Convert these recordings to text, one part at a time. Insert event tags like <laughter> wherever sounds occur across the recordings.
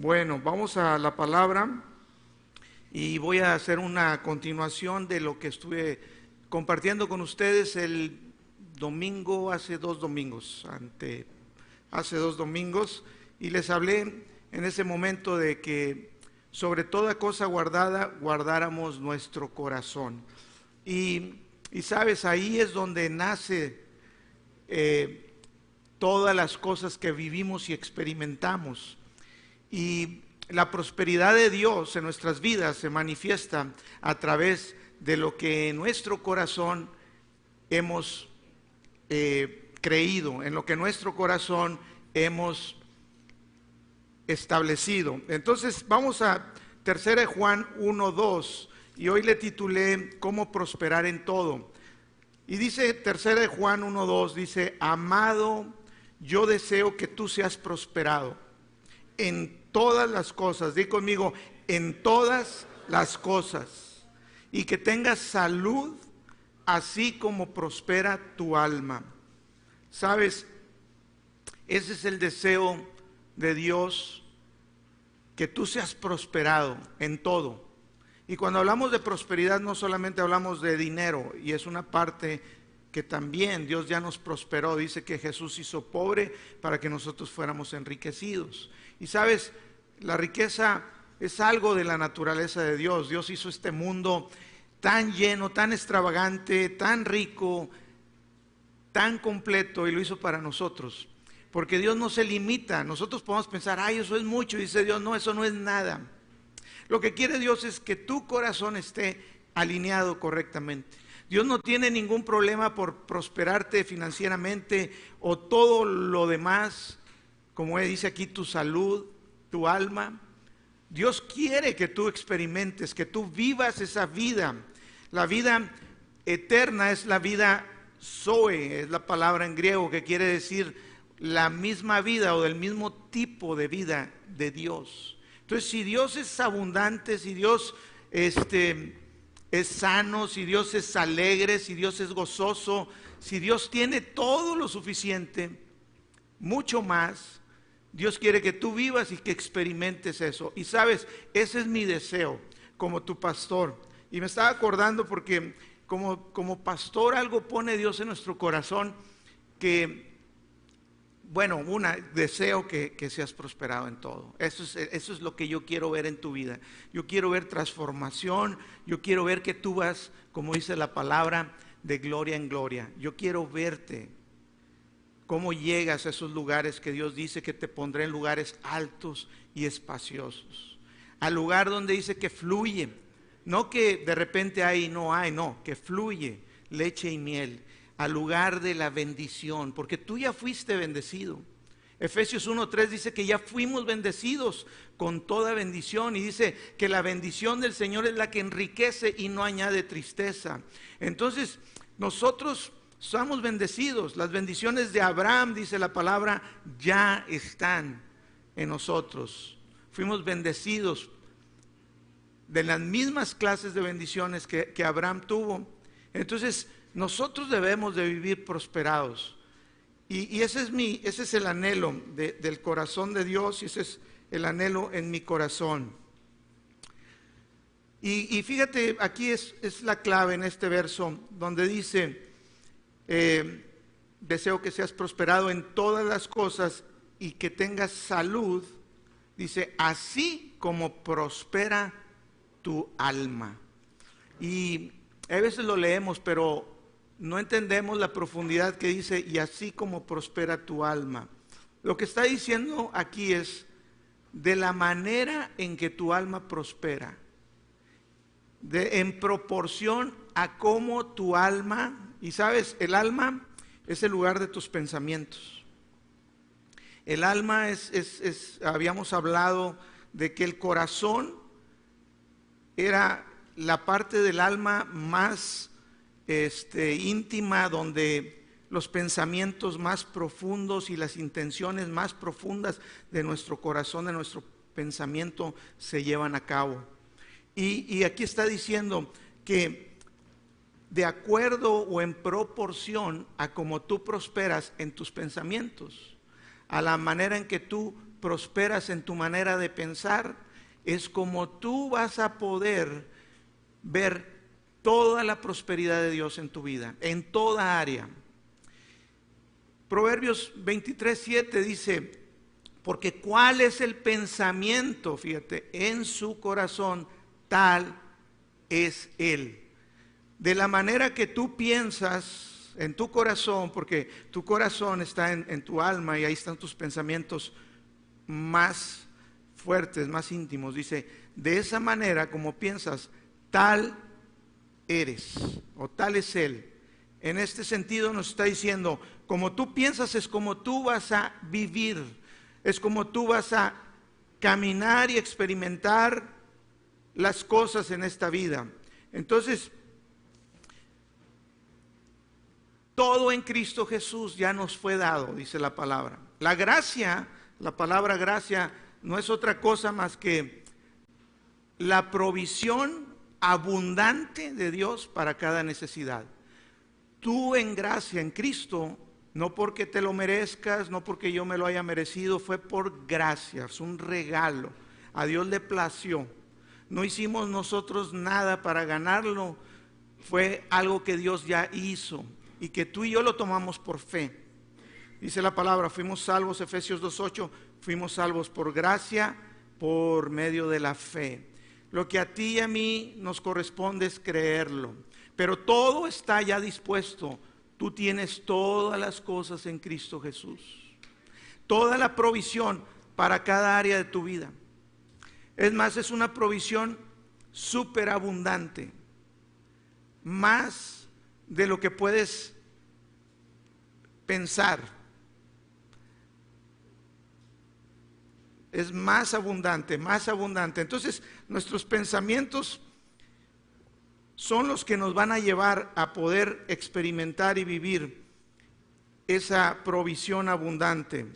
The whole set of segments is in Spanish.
Bueno, vamos a la palabra y voy a hacer una continuación de lo que estuve compartiendo con ustedes el domingo, hace dos domingos, ante, hace dos domingos, y les hablé en ese momento de que sobre toda cosa guardada guardáramos nuestro corazón. Y, sabes, ahí es donde nace eh, todas las cosas que vivimos y experimentamos. Y la prosperidad de Dios en nuestras vidas se manifiesta a través de lo que en nuestro corazón hemos eh, creído, en lo que nuestro corazón hemos establecido. Entonces vamos a 3 Juan 1, 2 y hoy le titulé Cómo prosperar en todo. Y dice 3 Juan 1, 2, dice, amado, yo deseo que tú seas prosperado en todas las cosas, di conmigo, en todas las cosas, y que tengas salud, así como prospera tu alma. Sabes, ese es el deseo de Dios, que tú seas prosperado en todo. Y cuando hablamos de prosperidad no solamente hablamos de dinero, y es una parte que también Dios ya nos prosperó. Dice que Jesús hizo pobre para que nosotros fuéramos enriquecidos. Y sabes, la riqueza es algo de la naturaleza de Dios. Dios hizo este mundo tan lleno, tan extravagante, tan rico, tan completo y lo hizo para nosotros. Porque Dios no se limita. Nosotros podemos pensar, ay, eso es mucho. Y dice Dios, no, eso no es nada. Lo que quiere Dios es que tu corazón esté alineado correctamente. Dios no tiene ningún problema por prosperarte financieramente o todo lo demás, como dice aquí, tu salud, tu alma. Dios quiere que tú experimentes, que tú vivas esa vida. La vida eterna es la vida Zoe, es la palabra en griego que quiere decir la misma vida o del mismo tipo de vida de Dios. Entonces, si Dios es abundante, si Dios este, es sano, si Dios es alegre, si Dios es gozoso, si Dios tiene todo lo suficiente, mucho más, Dios quiere que tú vivas y que experimentes eso. Y sabes, ese es mi deseo como tu pastor. Y me estaba acordando porque como, como pastor algo pone Dios en nuestro corazón que bueno, una, deseo que, seas prosperado en todo. Eso es, eso es lo que yo quiero ver en tu vida. Yo quiero ver transformación, yo quiero ver que tú vas, como dice la palabra, de gloria en gloria. Yo quiero verte cómo llegas a esos lugares que Dios dice que te pondré en lugares altos y espaciosos. Al lugar donde dice que fluye. No que de repente hay no hay, no, que fluye leche y miel al lugar de la bendición, porque tú ya fuiste bendecido. Efesios 1.3 dice que ya fuimos bendecidos con toda bendición y dice que la bendición del Señor es la que enriquece y no añade tristeza. Entonces, nosotros somos bendecidos. Las bendiciones de Abraham, dice la palabra, ya están en nosotros. Fuimos bendecidos de las mismas clases de bendiciones que, que Abraham tuvo. Entonces, nosotros debemos de vivir prosperados. Y, ese, es mi, ese es el anhelo del corazón de Dios y ese es el anhelo en mi corazón. Y, fíjate, aquí es, la clave en este verso donde dice, eh, deseo que seas prosperado en todas las cosas y que tengas salud, dice, así como prospera tu alma. Y a veces lo leemos, pero no entendemos la profundidad que dice, y así como prospera tu alma. Lo que está diciendo aquí es de la manera en que tu alma prospera, de, en proporción a cómo tu alma, y sabes, el alma es el lugar de tus pensamientos. El alma es, es habíamos hablado de que el corazón era la parte del alma más este, íntima donde los pensamientos más profundos y las intenciones más profundas de nuestro corazón, de nuestro pensamiento, se llevan a cabo. Y aquí está diciendo que de acuerdo o en proporción a como tú prosperas en tus pensamientos, a la manera en que tú prosperas en tu manera de pensar, es como tú vas a poder ver toda la prosperidad de Dios en tu vida, en toda área. Proverbios 23, 7 dice, porque cuál es el pensamiento, fíjate, en su corazón, tal es Él. De la manera que tú piensas en tu corazón, porque tu corazón está en, en tu alma y ahí están tus pensamientos más fuertes, más íntimos. Dice, de esa manera como piensas, tal eres o tal es Él. En este sentido nos está diciendo, como tú piensas es como tú vas a vivir, es como tú vas a caminar y experimentar las cosas en esta vida. Entonces, todo en Cristo Jesús ya nos fue dado, dice la palabra. La gracia, la palabra gracia, no es otra cosa más que la provisión abundante de Dios para cada necesidad. Tú en gracia, en Cristo, no porque te lo merezcas, no porque yo me lo haya merecido, fue por gracia, es un regalo. A Dios le plació. No hicimos nosotros nada para ganarlo, fue algo que Dios ya hizo y que tú y yo lo tomamos por fe. Dice la palabra, fuimos salvos, Efesios 2.8, fuimos salvos por gracia, por medio de la fe. Lo que a ti y a mí nos corresponde es creerlo. Pero todo está ya dispuesto. Tú tienes todas las cosas en Cristo Jesús. Toda la provisión para cada área de tu vida. Es más, es una provisión superabundante. Más de lo que puedes pensar. Es más abundante, más abundante. Entonces, nuestros pensamientos son los que nos van a llevar a poder experimentar y vivir esa provisión abundante.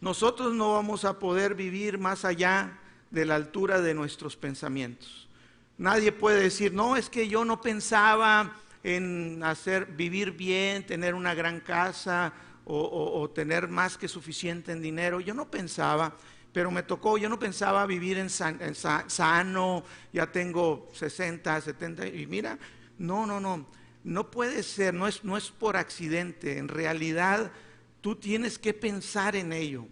Nosotros no vamos a poder vivir más allá de la altura de nuestros pensamientos. Nadie puede decir, no, es que yo no pensaba en hacer, vivir bien, tener una gran casa o, tener más que suficiente en dinero. Yo no pensaba, pero me tocó, yo no pensaba vivir en, sano, ya tengo 60, 70, y mira, no, no, no, no puede ser, no es, no es por accidente, en realidad tú tienes que pensar en ello.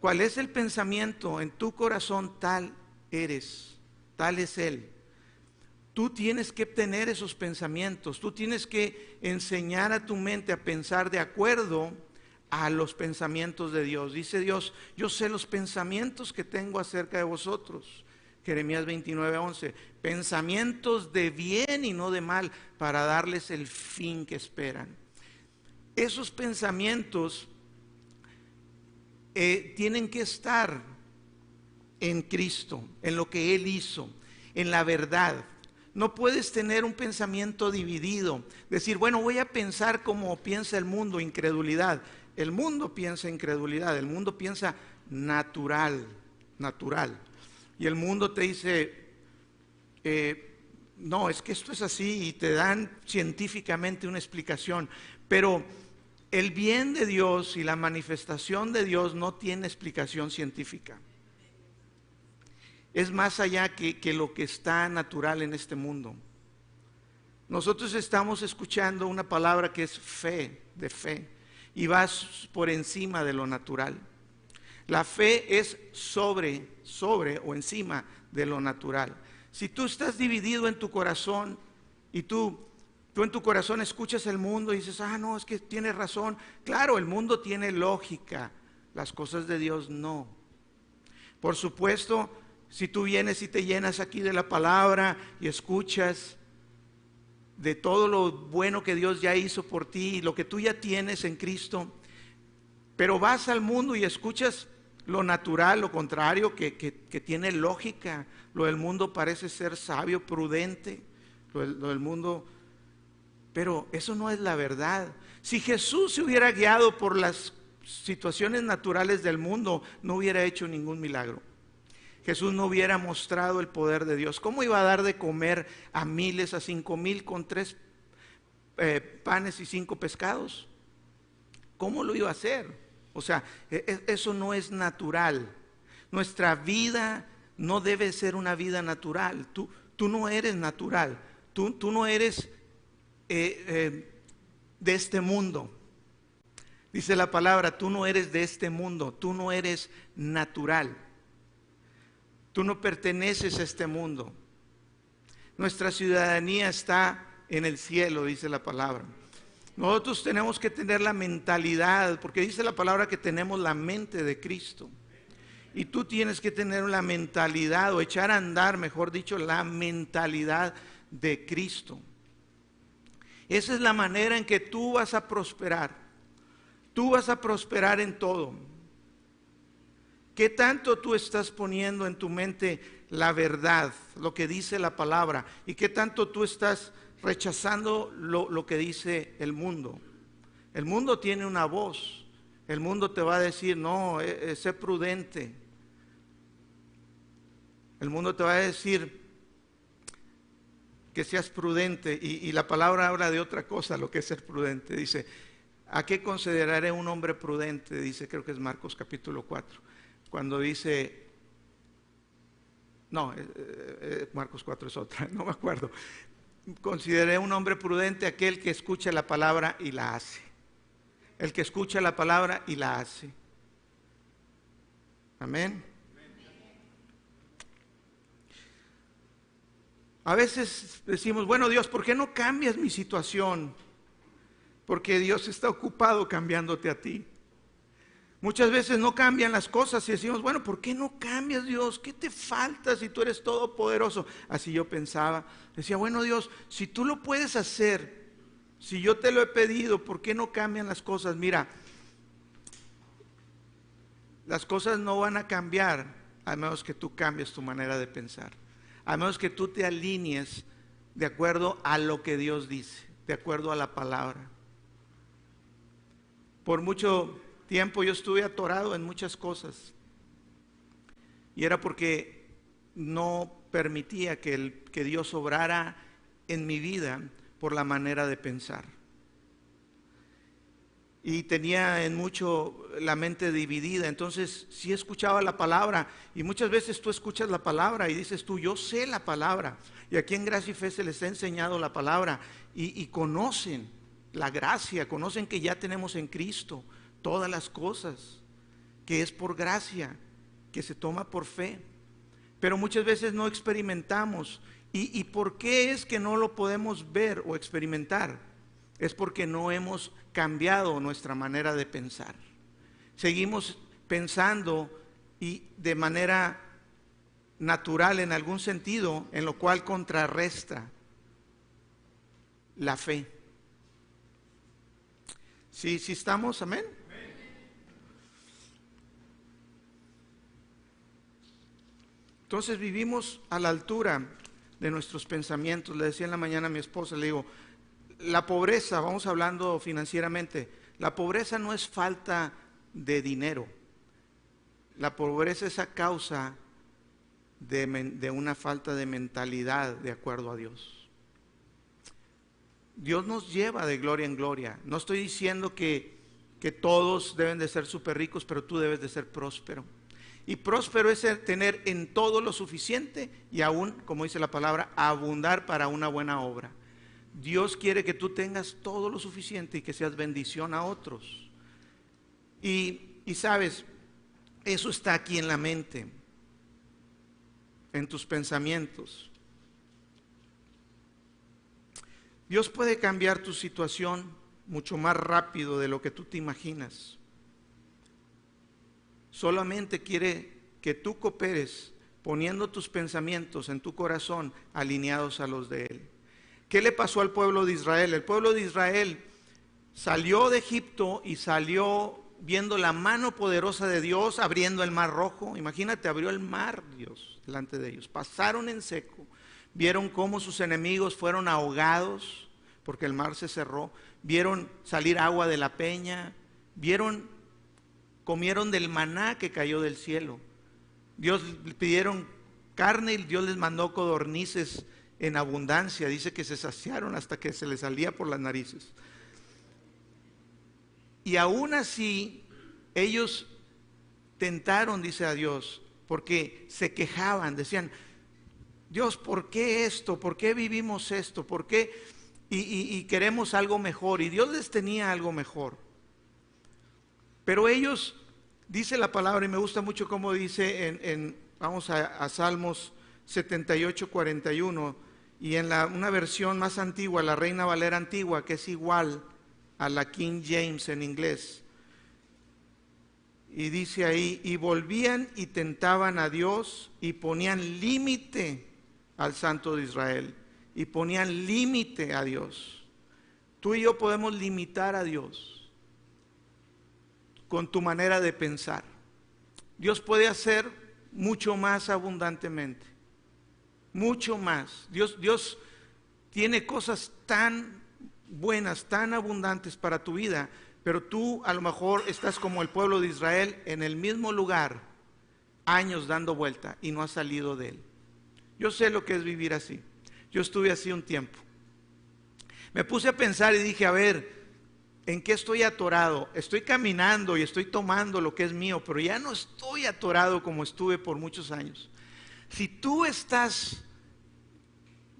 ¿Cuál es el pensamiento en tu corazón? Tal eres, tal es Él. Tú tienes que tener esos pensamientos, tú tienes que enseñar a tu mente a pensar de acuerdo a los pensamientos de Dios. Dice Dios, yo sé los pensamientos que tengo acerca de vosotros. Jeremías 29, 11, pensamientos de bien y no de mal para darles el fin que esperan. Esos pensamientos eh, tienen que estar en Cristo, en lo que Él hizo, en la verdad. No puedes tener un pensamiento dividido, decir, bueno, voy a pensar como piensa el mundo, incredulidad. El mundo piensa incredulidad, el mundo piensa natural, natural. Y el mundo te dice, eh, no, es que esto es así y te dan científicamente una explicación, pero el bien de Dios y la manifestación de Dios no tiene explicación científica es más allá que, lo que está natural en este mundo. Nosotros estamos escuchando una palabra que es fe, de fe, y va por encima de lo natural. La fe es sobre, sobre o encima de lo natural. Si tú estás dividido en tu corazón y tú, tú en tu corazón escuchas el mundo y dices, ah, no, es que tienes razón. Claro, el mundo tiene lógica, las cosas de Dios no. Por supuesto, si tú vienes y te llenas aquí de la palabra y escuchas de todo lo bueno que Dios ya hizo por ti lo que tú ya tienes en Cristo, pero vas al mundo y escuchas lo natural, lo contrario, que, tiene lógica. Lo del mundo parece ser sabio, prudente, lo del mundo... Pero eso no es la verdad. Si Jesús se hubiera guiado por las situaciones naturales del mundo, no hubiera hecho ningún milagro. Jesús no hubiera mostrado el poder de Dios. ¿Cómo iba a dar de comer a miles, a cinco mil con tres eh, panes y cinco pescados? ¿Cómo lo iba a hacer? O sea, e, e, eso no es natural. Nuestra vida no debe ser una vida natural. Tú, tú no eres natural. Tú, tú no eres eh, eh, de este mundo. Dice la palabra, tú no eres de este mundo, tú no eres natural. Tú no perteneces a este mundo. Nuestra ciudadanía está en el cielo, dice la palabra. Nosotros tenemos que tener la mentalidad, porque dice la palabra que tenemos la mente de Cristo. Y tú tienes que tener la mentalidad, o echar a andar, mejor dicho, la mentalidad de Cristo. Esa es la manera en que tú vas a prosperar. Tú vas a prosperar en todo. ¿Qué tanto tú estás poniendo en tu mente la verdad, lo que dice la palabra? ¿Y qué tanto tú estás rechazando lo, que dice el mundo? El mundo tiene una voz. El mundo te va a decir, no, eh, eh, sé prudente. El mundo te va a decir que seas prudente y, la palabra habla de otra cosa, lo que es ser prudente. Dice, ¿a qué consideraré un hombre prudente? Dice, creo que es Marcos capítulo 4, cuando dice, no, eh, eh, Marcos 4 es otra, <laughs> no me acuerdo. Consideré un hombre prudente aquel que escucha la palabra y la hace. El que escucha la palabra y la hace. Amén. A veces decimos, bueno Dios, ¿por qué no cambias mi situación? Porque Dios está ocupado cambiándote a ti. Muchas veces no cambian las cosas y decimos, bueno, ¿por qué no cambias Dios? ¿Qué te falta si tú eres todopoderoso? Así yo pensaba. Decía, bueno Dios, si tú lo puedes hacer, si yo te lo he pedido, ¿por qué no cambian las cosas? Mira, las cosas no van a cambiar a menos que tú cambies tu manera de pensar a menos que tú te alinees de acuerdo a lo que Dios dice, de acuerdo a la palabra. Por mucho tiempo yo estuve atorado en muchas cosas. Y era porque no permitía que, el, que Dios obrara en mi vida por la manera de pensar. Y tenía en mucho la mente dividida. Entonces, sí escuchaba la palabra. Y muchas veces tú escuchas la palabra y dices tú, yo sé la palabra. Y aquí en Gracia y Fe se les ha enseñado la palabra. Y, y conocen la gracia, conocen que ya tenemos en Cristo todas las cosas, que es por gracia, que se toma por fe. Pero muchas veces no experimentamos. ¿Y, y por qué es que no lo podemos ver o experimentar? Es porque no hemos cambiado nuestra manera de pensar. Seguimos pensando y de manera natural en algún sentido, en lo cual contrarresta la fe. Si ¿Sí, estamos, amén. Entonces vivimos a la altura de nuestros pensamientos. Le decía en la mañana a mi esposa, le digo, la pobreza, vamos hablando financieramente, la pobreza no es falta de dinero. La pobreza es a causa de, una falta de mentalidad de acuerdo a Dios. Dios nos lleva de gloria en gloria. No estoy diciendo que, que todos deben de ser súper ricos, pero tú debes de ser próspero. Y próspero es tener en todo lo suficiente y aún, como dice la palabra, abundar para una buena obra. Dios quiere que tú tengas todo lo suficiente y que seas bendición a otros. Y, sabes, eso está aquí en la mente, en tus pensamientos. Dios puede cambiar tu situación mucho más rápido de lo que tú te imaginas. Solamente quiere que tú cooperes poniendo tus pensamientos en tu corazón alineados a los de Él. ¿Qué le pasó al pueblo de Israel? El pueblo de Israel salió de Egipto y salió viendo la mano poderosa de Dios abriendo el mar rojo. Imagínate, abrió el mar Dios delante de ellos. Pasaron en seco, vieron cómo sus enemigos fueron ahogados porque el mar se cerró, vieron salir agua de la peña, vieron, comieron del maná que cayó del cielo. Dios pidieron carne y Dios les mandó codornices en abundancia. Dice que se saciaron hasta que se les salía por las narices. Y aún así, ellos tentaron, dice a Dios, porque se quejaban, decían, Dios, ¿por qué esto? ¿Por qué vivimos esto? ¿Por qué? Y, queremos algo mejor. Y Dios les tenía algo mejor. Pero ellos, dice la palabra, y me gusta mucho cómo dice en, vamos a, Salmos 78, 41, y en la, una versión más antigua, la Reina Valera antigua, que es igual a la King James en inglés. Y dice ahí, y volvían y tentaban a Dios y ponían límite al Santo de Israel. Y ponían límite a Dios. Tú y yo podemos limitar a Dios con tu manera de pensar. Dios puede hacer mucho más abundantemente. Mucho más. Dios, Dios tiene cosas tan buenas, tan abundantes para tu vida pero tú a lo mejor estás como el pueblo de Israel en el mismo lugar, años dando vuelta y no has salido de él. Yo sé lo que es vivir así. Yo estuve así un tiempo. Me puse a pensar y dije, a ver, ¿en qué estoy atorado? Estoy caminando y estoy tomando lo que es mío, pero ya no estoy atorado como estuve por muchos años. Si tú estás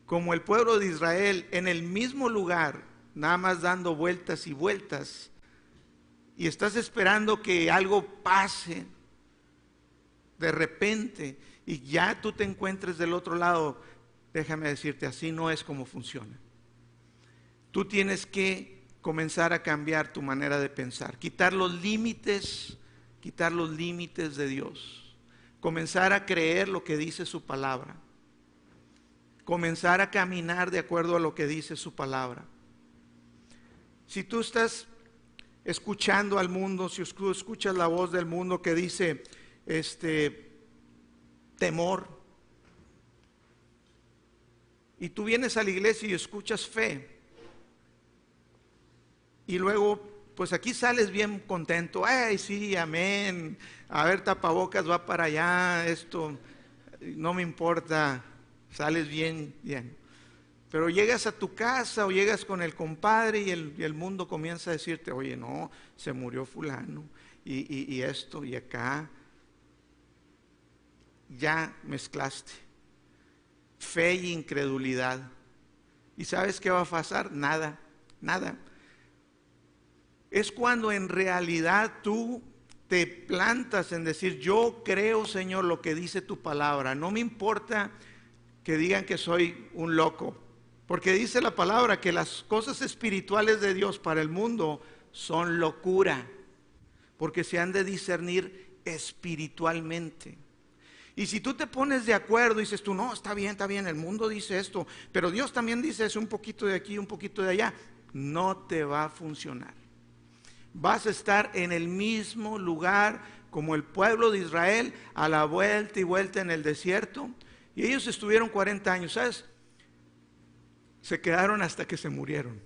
como el pueblo de Israel en el mismo lugar, nada más dando vueltas y vueltas, y estás esperando que algo pase de repente y ya tú te encuentres del otro lado, déjame decirte, así no es como funciona. Tú tienes que comenzar a cambiar tu manera de pensar, quitar los límites, quitar los límites de Dios, comenzar a creer lo que dice su palabra, comenzar a caminar de acuerdo a lo que dice su palabra. Si tú estás escuchando al mundo, si escuchas la voz del mundo que dice, este, temor, y tú vienes a la iglesia y escuchas fe, y luego, pues aquí sales bien contento, ay, sí, amén, a ver, tapabocas va para allá, esto, no me importa, sales bien, bien. Pero llegas a tu casa o llegas con el compadre y el, mundo comienza a decirte, oye, no, se murió fulano y, y esto y acá. Ya mezclaste fe e incredulidad. ¿Y sabes qué va a pasar? Nada, nada. Es cuando en realidad tú te plantas en decir, yo creo, Señor, lo que dice tu palabra. No me importa que digan que soy un loco. Porque dice la palabra que las cosas espirituales de Dios para el mundo son locura, porque se han de discernir espiritualmente. Y si tú te pones de acuerdo y dices tú, no, está bien, está bien, el mundo dice esto, pero Dios también dice eso, un poquito de aquí, un poquito de allá, no te va a funcionar. Vas a estar en el mismo lugar como el pueblo de Israel, a la vuelta y vuelta en el desierto. Y ellos estuvieron 40 años, ¿sabes? se quedaron hasta que se murieron.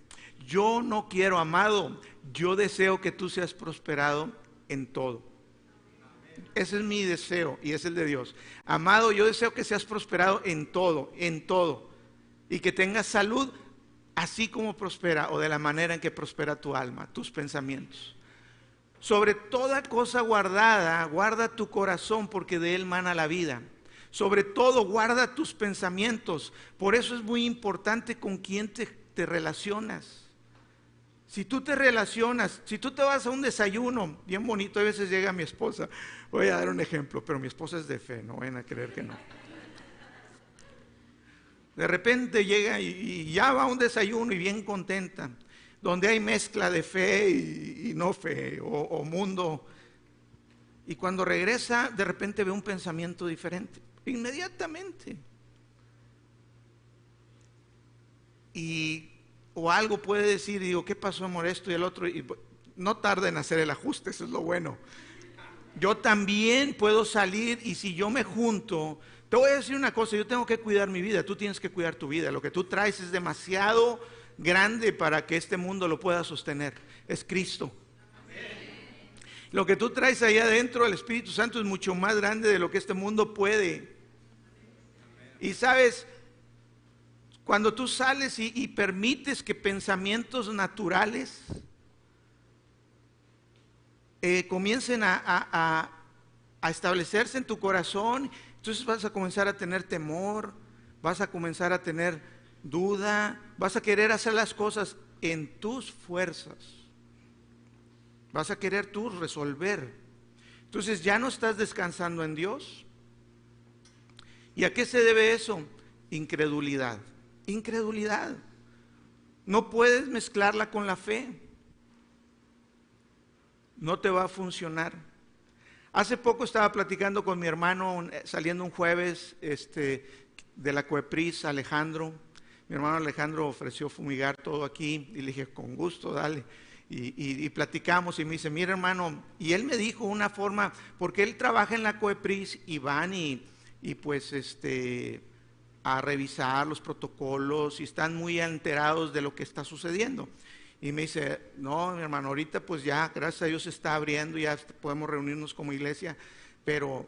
Yo no quiero, amado, yo deseo que tú seas prosperado en todo. Ese es mi deseo y es el de Dios. Amado, yo deseo que seas prosperado en todo, en todo. Y que tengas salud así como prospera o de la manera en que prospera tu alma, tus pensamientos. Sobre toda cosa guardada, guarda tu corazón porque de él mana la vida. Sobre todo, guarda tus pensamientos. Por eso es muy importante con quién te, relacionas. Si tú te relacionas, si tú te vas a un desayuno, bien bonito, a veces llega mi esposa, voy a dar un ejemplo, pero mi esposa es de fe, no vayan a creer que no. De repente llega y, ya va a un desayuno y bien contenta, donde hay mezcla de fe y, no fe, o, mundo. Y cuando regresa, de repente ve un pensamiento diferente. Inmediatamente. Y, o algo puede decir, digo, ¿qué pasó, amor? Esto y el otro. Y no tarda en hacer el ajuste, eso es lo bueno. Yo también puedo salir y si yo me junto, te voy a decir una cosa, yo tengo que cuidar mi vida, tú tienes que cuidar tu vida. Lo que tú traes es demasiado grande para que este mundo lo pueda sostener. Es Cristo. Lo que tú traes ahí adentro, el Espíritu Santo, es mucho más grande de lo que este mundo puede. Y sabes, cuando tú sales y, permites que pensamientos naturales eh, comiencen a, a establecerse en tu corazón, entonces vas a comenzar a tener temor, vas a comenzar a tener duda, vas a querer hacer las cosas en tus fuerzas, vas a querer tú resolver. Entonces ya no estás descansando en Dios. ¿Y a qué se debe eso? Incredulidad. Incredulidad. No puedes mezclarla con la fe. No te va a funcionar. Hace poco estaba platicando con mi hermano, eh, saliendo un jueves este, de la Coepris, Alejandro. Mi hermano Alejandro ofreció fumigar todo aquí y le dije, con gusto, dale. Y, platicamos y me dice, mira hermano, y él me dijo una forma, porque él trabaja en la Coepris y van y, y pues este, a revisar los protocolos y están muy enterados de lo que está sucediendo. Y me dice, no, mi hermano, ahorita pues ya, gracias a Dios se está abriendo, ya podemos reunirnos como iglesia, pero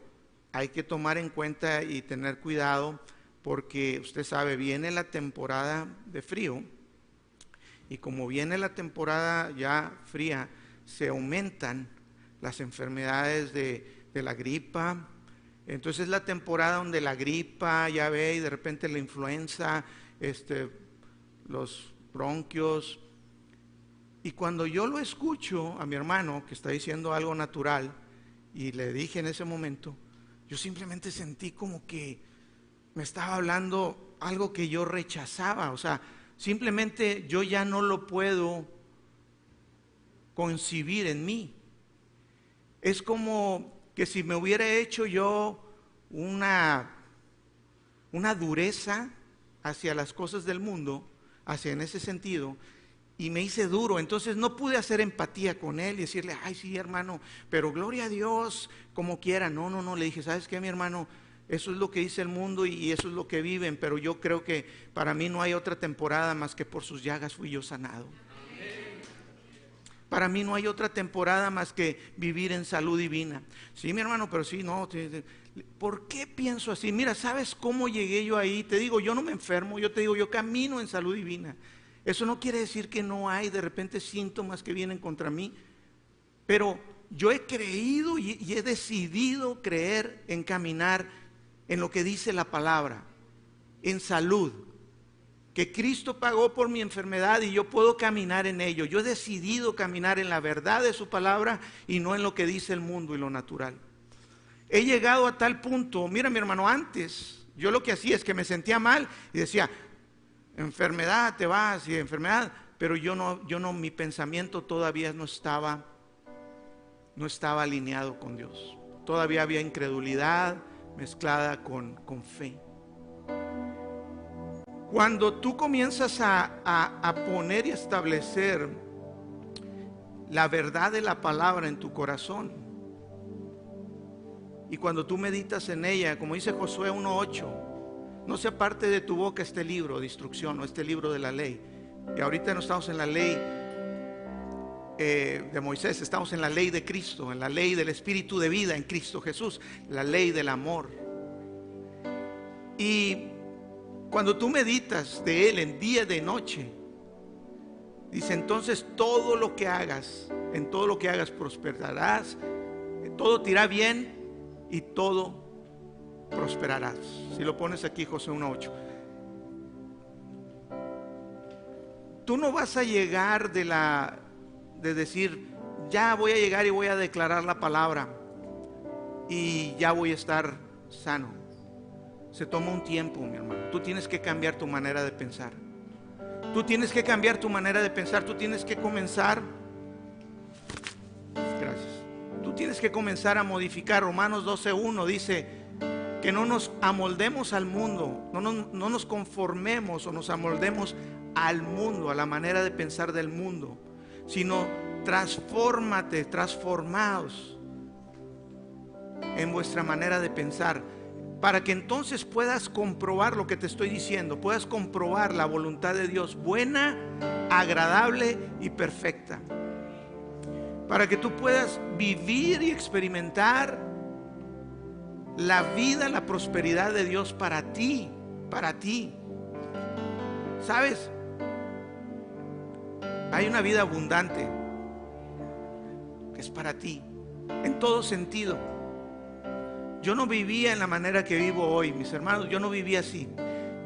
hay que tomar en cuenta y tener cuidado porque usted sabe, viene la temporada de frío y como viene la temporada ya fría, se aumentan las enfermedades de, de la gripa. Entonces es la temporada donde la gripa, ya ve, y de repente la influenza, este, los bronquios, y cuando yo lo escucho a mi hermano que está diciendo algo natural, y le dije en ese momento, yo simplemente sentí como que me estaba hablando algo que yo rechazaba, o sea, simplemente yo ya no lo puedo concibir en mí. Es como que si me hubiera hecho yo una, una dureza hacia las cosas del mundo, hacia en ese sentido, y me hice duro, entonces no pude hacer empatía con él y decirle, ay sí hermano, pero gloria a Dios, como quiera. No, no, no, le dije, ¿sabes qué mi hermano? Eso es lo que dice el mundo y eso es lo que viven, pero yo creo que para mí no hay otra temporada más que por sus llagas fui yo sanado. Para mí no hay otra temporada más que vivir en salud divina. Sí, mi hermano, pero sí, no. ¿Por qué pienso así? Mira, ¿sabes cómo llegué yo ahí? Te digo, yo no me enfermo, yo te digo, yo camino en salud divina. Eso no quiere decir que no hay de repente síntomas que vienen contra mí, pero yo he creído y, he decidido creer en caminar en lo que dice la palabra, en salud, que Cristo pagó por mi enfermedad y yo puedo caminar en ello. Yo he decidido caminar en la verdad de su palabra y no en lo que dice el mundo y lo natural. He llegado a tal punto, mira mi hermano, antes yo lo que hacía es que me sentía mal y decía, enfermedad, te vas y enfermedad, pero yo no, yo no, mi pensamiento todavía no estaba, no estaba alineado con Dios. Todavía había incredulidad mezclada con, con fe. Cuando tú comienzas a, a poner y establecer la verdad de la palabra en tu corazón, y cuando tú meditas en ella, como dice Josué 1.8, no sea parte de tu boca este libro de instrucción o este libro de la ley. Y ahorita no estamos en la ley eh, de Moisés, estamos en la ley de Cristo, en la ley del Espíritu de vida en Cristo Jesús, la ley del amor. Y cuando tú meditas de Él en día y de noche, dice entonces todo lo que hagas, en todo lo que hagas prosperarás, todo te irá bien y todo prosperarás. Si lo pones aquí, José 1.8. Tú no vas a llegar de la de decir, ya voy a llegar y voy a declarar la palabra y ya voy a estar sano. Se toma un tiempo, mi hermano. Tú tienes que cambiar tu manera de pensar. Tú tienes que cambiar tu manera de pensar. Tú tienes que comenzar. Gracias. Tú tienes que comenzar a modificar. Romanos 12.1 dice, que no nos amoldemos al mundo, no nos, no nos conformemos o nos amoldemos al mundo, a la manera de pensar del mundo, sino transfórmate, transformaos en vuestra manera de pensar, para que entonces puedas comprobar lo que te estoy diciendo, puedas comprobar la voluntad de Dios buena, agradable y perfecta. Para que tú puedas vivir y experimentar la vida, la prosperidad de Dios para ti, para ti. ¿Sabes? Hay una vida abundante que es para ti, en todo sentido. Yo no vivía en la manera que vivo hoy, mis hermanos, yo no vivía así.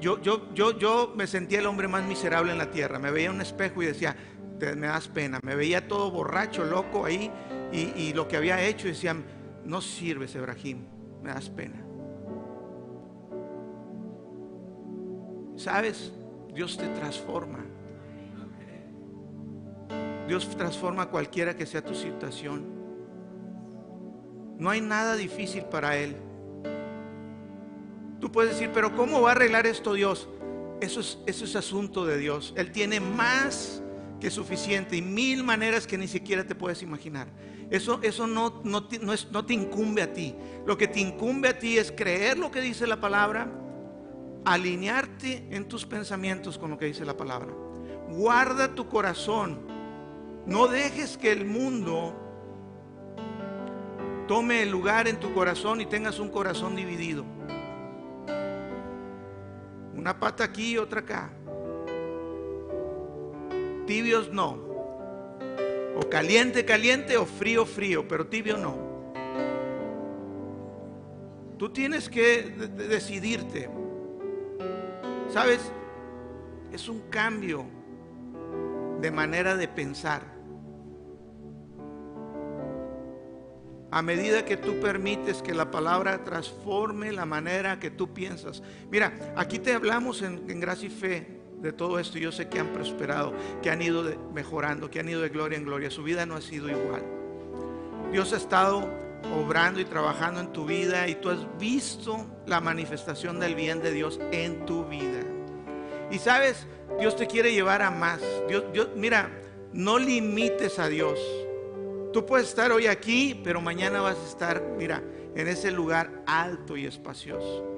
Yo, yo, yo, yo me sentía el hombre más miserable en la tierra. Me veía en un espejo y decía, me das pena. Me veía todo borracho, loco ahí y, lo que había hecho decían, no sirves, Ebrahim, me das pena. ¿Sabes? Dios te transforma. Dios transforma cualquiera que sea tu situación. No hay nada difícil para Él. Tú puedes decir, pero ¿cómo va a arreglar esto Dios? Eso es, eso es asunto de Dios. Él tiene más que suficiente y mil maneras que ni siquiera te puedes imaginar. Eso, eso no, no, no te incumbe a ti. Lo que te incumbe a ti es creer lo que dice la palabra, alinearte en tus pensamientos con lo que dice la palabra. Guarda tu corazón no dejes que el mundo tome el lugar en tu corazón y tengas un corazón dividido. Una pata aquí y otra acá. Tibios no. O caliente, caliente o frío, frío, pero tibio no. Tú tienes que decidirte. ¿Sabes? Es un cambio de manera de pensar. a medida que tú permites que la palabra transforme la manera que tú piensas. Mira, aquí te hablamos en, gracia y fe de todo esto. Yo sé que han prosperado, que han ido mejorando, que han ido de gloria en gloria. Su vida no ha sido igual. Dios ha estado obrando y trabajando en tu vida y tú has visto la manifestación del bien de Dios en tu vida. Y sabes, Dios te quiere llevar a más. Dios, Dios, mira, no limites a Dios. Tú puedes estar hoy aquí, pero mañana vas a estar, mira, en ese lugar alto y espacioso.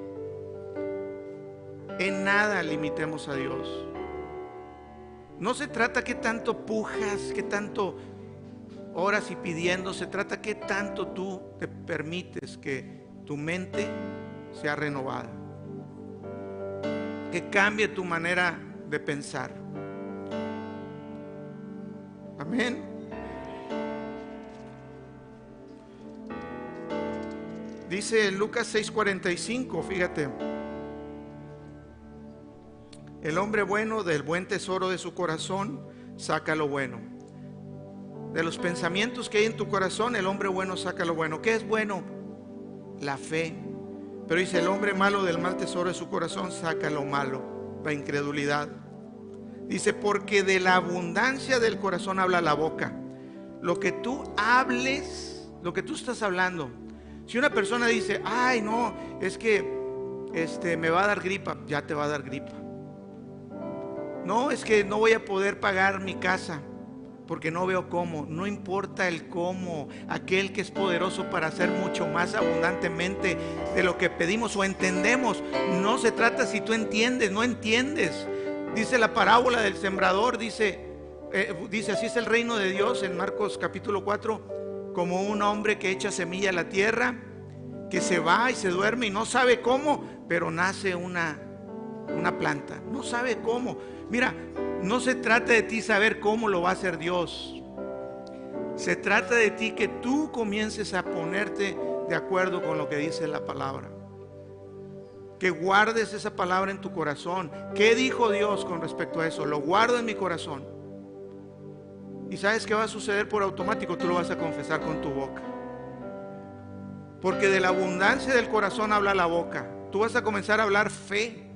En nada limitemos a Dios. No se trata que tanto pujas, que tanto oras y pidiendo, se trata que tanto tú te permites que tu mente sea renovada. Que cambie tu manera de pensar. Amén. Dice Lucas 6:45, fíjate. El hombre bueno del buen tesoro de su corazón saca lo bueno. De los pensamientos que hay en tu corazón, el hombre bueno saca lo bueno. ¿Qué es bueno? La fe. Pero dice, el hombre malo del mal tesoro de su corazón saca lo malo, la incredulidad. Dice, porque de la abundancia del corazón habla la boca. Lo que tú hables, lo que tú estás hablando, si una persona dice, ay no, es que este, me va a dar gripa, ya te va a dar gripa. No, es que no voy a poder pagar mi casa porque no veo cómo. No importa el cómo. Aquel que es poderoso para hacer mucho más abundantemente de lo que pedimos o entendemos. No se trata si tú entiendes, no entiendes. Dice la parábola del sembrador, dice, eh, dice así es el reino de Dios en Marcos capítulo 4 como un hombre que echa semilla a la tierra, que se va y se duerme y no sabe cómo, pero nace una, una planta. No sabe cómo. Mira, no se trata de ti saber cómo lo va a hacer Dios. Se trata de ti que tú comiences a ponerte de acuerdo con lo que dice la palabra. Que guardes esa palabra en tu corazón. ¿Qué dijo Dios con respecto a eso? Lo guardo en mi corazón. Y sabes qué va a suceder por automático, tú lo vas a confesar con tu boca. Porque de la abundancia del corazón habla la boca. Tú vas a comenzar a hablar fe.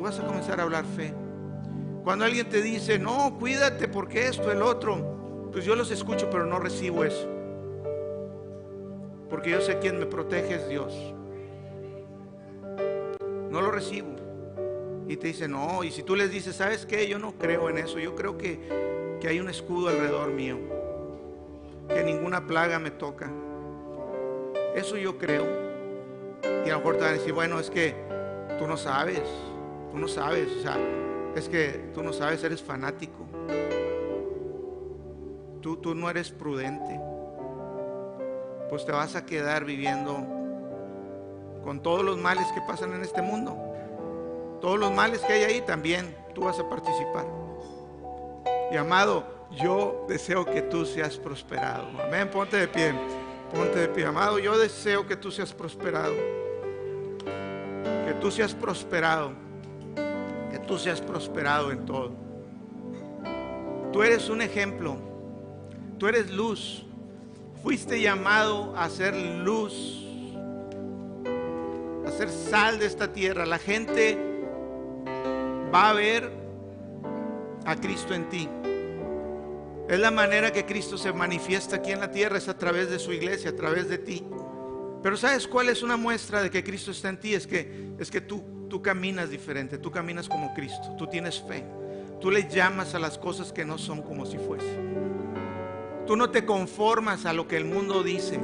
Vas a comenzar a hablar fe. Cuando alguien te dice, no, cuídate porque esto, el otro, pues yo los escucho, pero no recibo eso. Porque yo sé quién me protege es Dios. No lo recibo y te dicen, no, y si tú les dices, ¿sabes qué? Yo no creo en eso, yo creo que, que hay un escudo alrededor mío, que ninguna plaga me toca. Eso yo creo. Y a lo mejor te van a decir, bueno, es que tú no sabes, tú no sabes, o sea, es que tú no sabes, eres fanático. Tú, tú no eres prudente. Pues te vas a quedar viviendo con todos los males que pasan en este mundo. Todos los males que hay ahí también tú vas a participar. Y amado, yo deseo que tú seas prosperado. Amén, ponte de pie, ponte de pie. Amado, yo deseo que tú seas prosperado. Que tú seas prosperado. Tú seas prosperado en todo. Tú eres un ejemplo. Tú eres luz. Fuiste llamado a ser luz. A ser sal de esta tierra. La gente va a ver a Cristo en ti. Es la manera que Cristo se manifiesta aquí en la tierra, es a través de su iglesia, a través de ti. Pero ¿sabes cuál es una muestra de que Cristo está en ti? Es que, es que tú, tú caminas diferente, tú caminas como Cristo, tú tienes fe. Tú le llamas a las cosas que no son como si fuese. Tú no te conformas a lo que el mundo dice.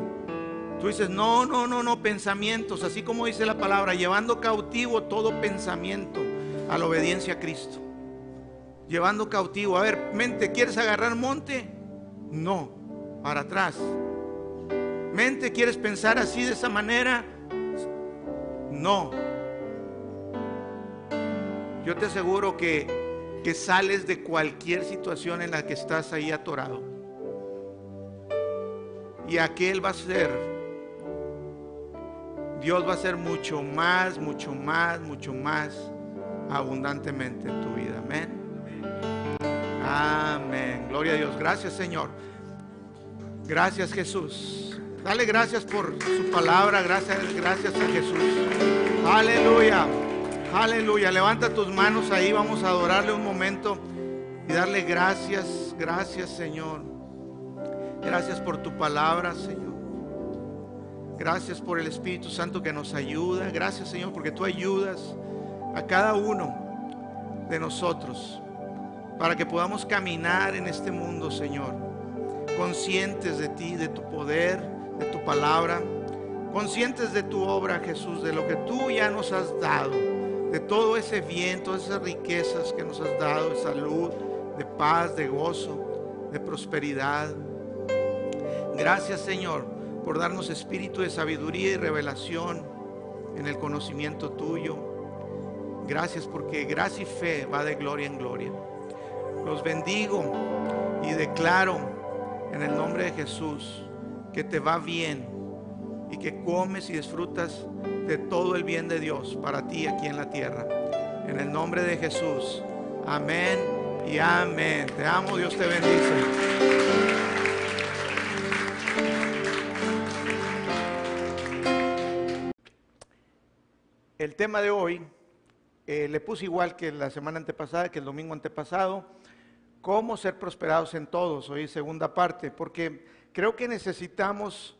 Tú dices, no, no, no, no, pensamientos, así como dice la palabra, llevando cautivo todo pensamiento a la obediencia a Cristo llevando cautivo. A ver, mente, ¿quieres agarrar monte? No, para atrás. Mente, ¿quieres pensar así de esa manera? No. Yo te aseguro que, que sales de cualquier situación en la que estás ahí atorado. Y aquel va a ser, Dios va a ser mucho más, mucho más, mucho más abundantemente en tu vida. Amén. Amén. Gloria a Dios. Gracias Señor. Gracias Jesús. Dale gracias por su palabra. Gracias, gracias a Jesús. Aleluya. Aleluya. Levanta tus manos ahí. Vamos a adorarle un momento y darle gracias. Gracias Señor. Gracias por tu palabra Señor. Gracias por el Espíritu Santo que nos ayuda. Gracias Señor porque tú ayudas a cada uno de nosotros para que podamos caminar en este mundo, Señor, conscientes de ti, de tu poder, de tu palabra, conscientes de tu obra, Jesús, de lo que tú ya nos has dado, de todo ese bien, todas esas riquezas que nos has dado, de salud, de paz, de gozo, de prosperidad. Gracias, Señor, por darnos espíritu de sabiduría y revelación en el conocimiento tuyo. Gracias porque gracia y fe va de gloria en gloria. Los bendigo y declaro en el nombre de Jesús que te va bien y que comes y disfrutas de todo el bien de Dios para ti aquí en la tierra. En el nombre de Jesús. Amén y amén. Te amo, Dios te bendice. El tema de hoy eh, le puse igual que la semana antepasada, que el domingo antepasado cómo ser prosperados en todos, hoy segunda parte, porque creo que necesitamos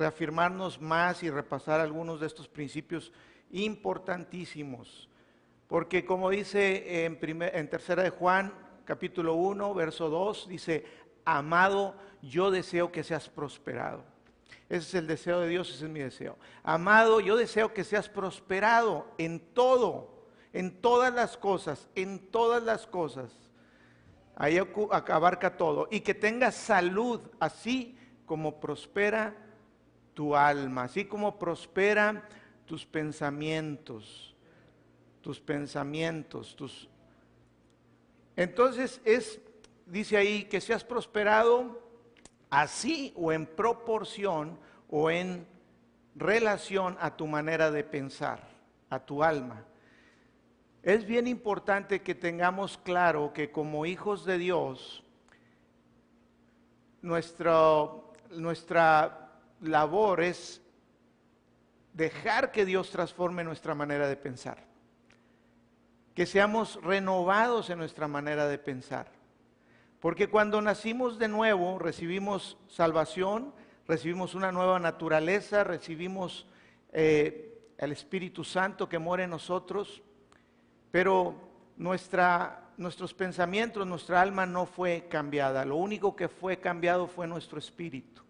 reafirmarnos más y repasar algunos de estos principios importantísimos. Porque como dice en, tercera de Juan, capítulo 1, verso 2, dice, amado, yo deseo que seas prosperado. Ese es el deseo de Dios, ese es mi deseo. Amado, yo deseo que seas prosperado en todo, en todas las cosas, en todas las cosas Ahí abarca todo. Y que tengas salud, así como prospera tu alma, así como prosperan tus pensamientos, tus pensamientos, tus... Entonces es, dice ahí, que seas prosperado así o en proporción o en relación a tu manera de pensar, a tu alma. Es bien importante que tengamos claro que como hijos de Dios, nuestra labor es dejar que Dios transforme nuestra manera de pensar. Que seamos renovados en nuestra manera de pensar. Porque cuando nacimos de nuevo, recibimos salvación, recibimos una nueva naturaleza, recibimos eh, el Espíritu Santo que mora en nosotros pero nuestros pensamientos, nuestra alma no fue cambiada. Lo único que fue cambiado fue nuestro espíritu.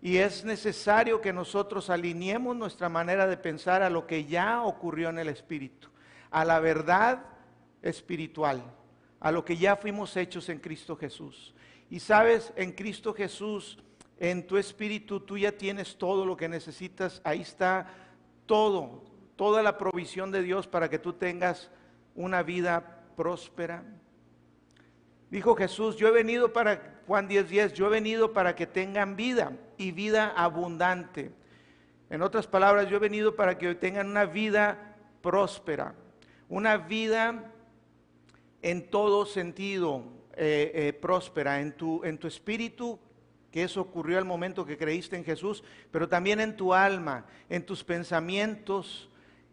Y es necesario que nosotros alineemos nuestra manera de pensar a lo que ya ocurrió en el espíritu, a la verdad espiritual, a lo que ya fuimos hechos en Cristo Jesús. Y sabes, en Cristo Jesús, en tu espíritu, tú ya tienes todo lo que necesitas. Ahí está todo, toda la provisión de Dios para que tú tengas una vida próspera. Dijo Jesús, yo he venido para, Juan 10:10, 10, yo he venido para que tengan vida y vida abundante. En otras palabras, yo he venido para que tengan una vida próspera, una vida en todo sentido eh, eh, próspera, en tu, en tu espíritu, que eso ocurrió al momento que creíste en Jesús, pero también en tu alma, en tus pensamientos,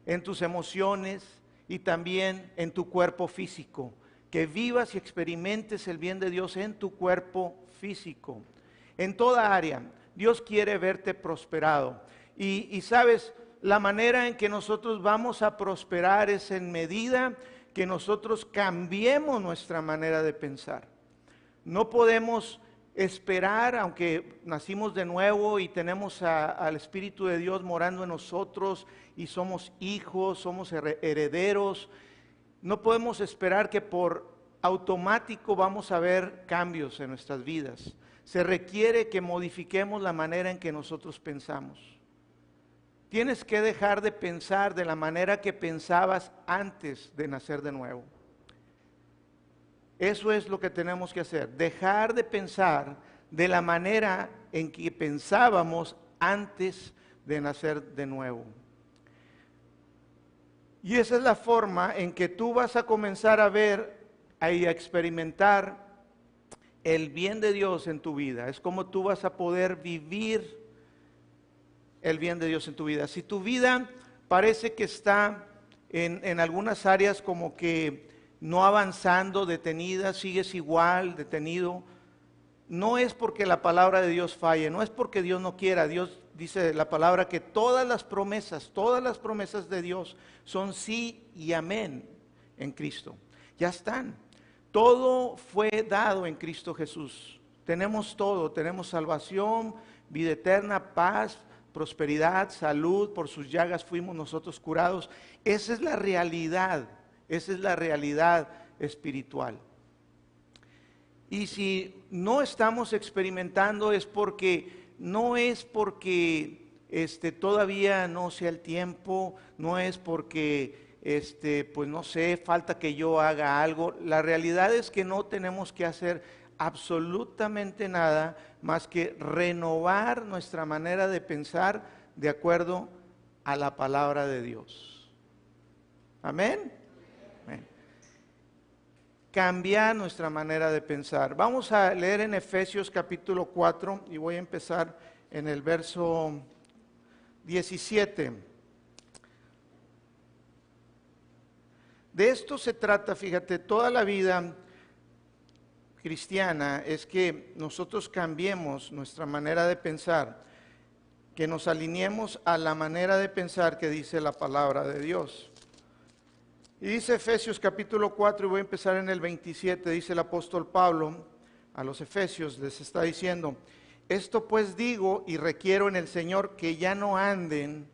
en tus emociones y también en tu cuerpo físico que vivas y experimentes el bien de Dios en tu cuerpo físico, en toda área. Dios quiere verte prosperado. Y, sabes, la manera en que nosotros vamos a prosperar es en medida que nosotros cambiemos nuestra manera de pensar. No podemos esperar, aunque nacimos de nuevo y tenemos al Espíritu de Dios morando en nosotros y somos hijos, somos herederos, no podemos esperar que por automático vamos a ver cambios en nuestras vidas. Se requiere que modifiquemos la manera en que nosotros pensamos. Tienes que dejar de pensar de la manera que pensabas antes de nacer de nuevo. Eso es lo que tenemos que hacer, dejar de pensar de la manera en que pensábamos antes de nacer de nuevo. Y esa es la forma en que tú vas a comenzar a ver y a experimentar el bien de Dios en tu vida. Es como tú vas a poder vivir el bien de Dios en tu vida. Si tu vida parece que está en, en algunas áreas como que no avanzando, detenida, sigues igual, detenido, no es porque la palabra de Dios falle, no es porque Dios no quiera. Dios dice la palabra que todas las promesas, todas las promesas de Dios son sí y amén en Cristo. Ya están. Todo fue dado en Cristo Jesús. Tenemos todo, tenemos salvación, vida eterna, paz, prosperidad, salud, por sus llagas fuimos nosotros curados. Esa es la realidad, esa es la realidad espiritual. Y si no estamos experimentando es porque no es porque este, todavía no sea el tiempo, no es porque, este, pues no sé, falta que yo haga algo. La realidad es que no tenemos que hacer absolutamente nada más que renovar nuestra manera de pensar de acuerdo a la palabra de Dios. Amén cambiar nuestra manera de pensar. Vamos a leer en Efesios capítulo 4 y voy a empezar en el verso 17. De esto se trata, fíjate, toda la vida cristiana es que nosotros cambiemos nuestra manera de pensar, que nos alineemos a la manera de pensar que dice la palabra de Dios. Y dice Efesios capítulo 4, y voy a empezar en el 27, dice el apóstol Pablo a los Efesios, les está diciendo, esto pues digo y requiero en el Señor que ya no anden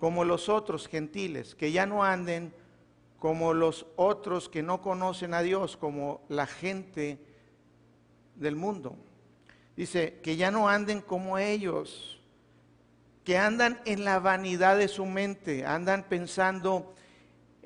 como los otros gentiles, que ya no anden como los otros que no conocen a Dios, como la gente del mundo. Dice, que ya no anden como ellos, que andan en la vanidad de su mente, andan pensando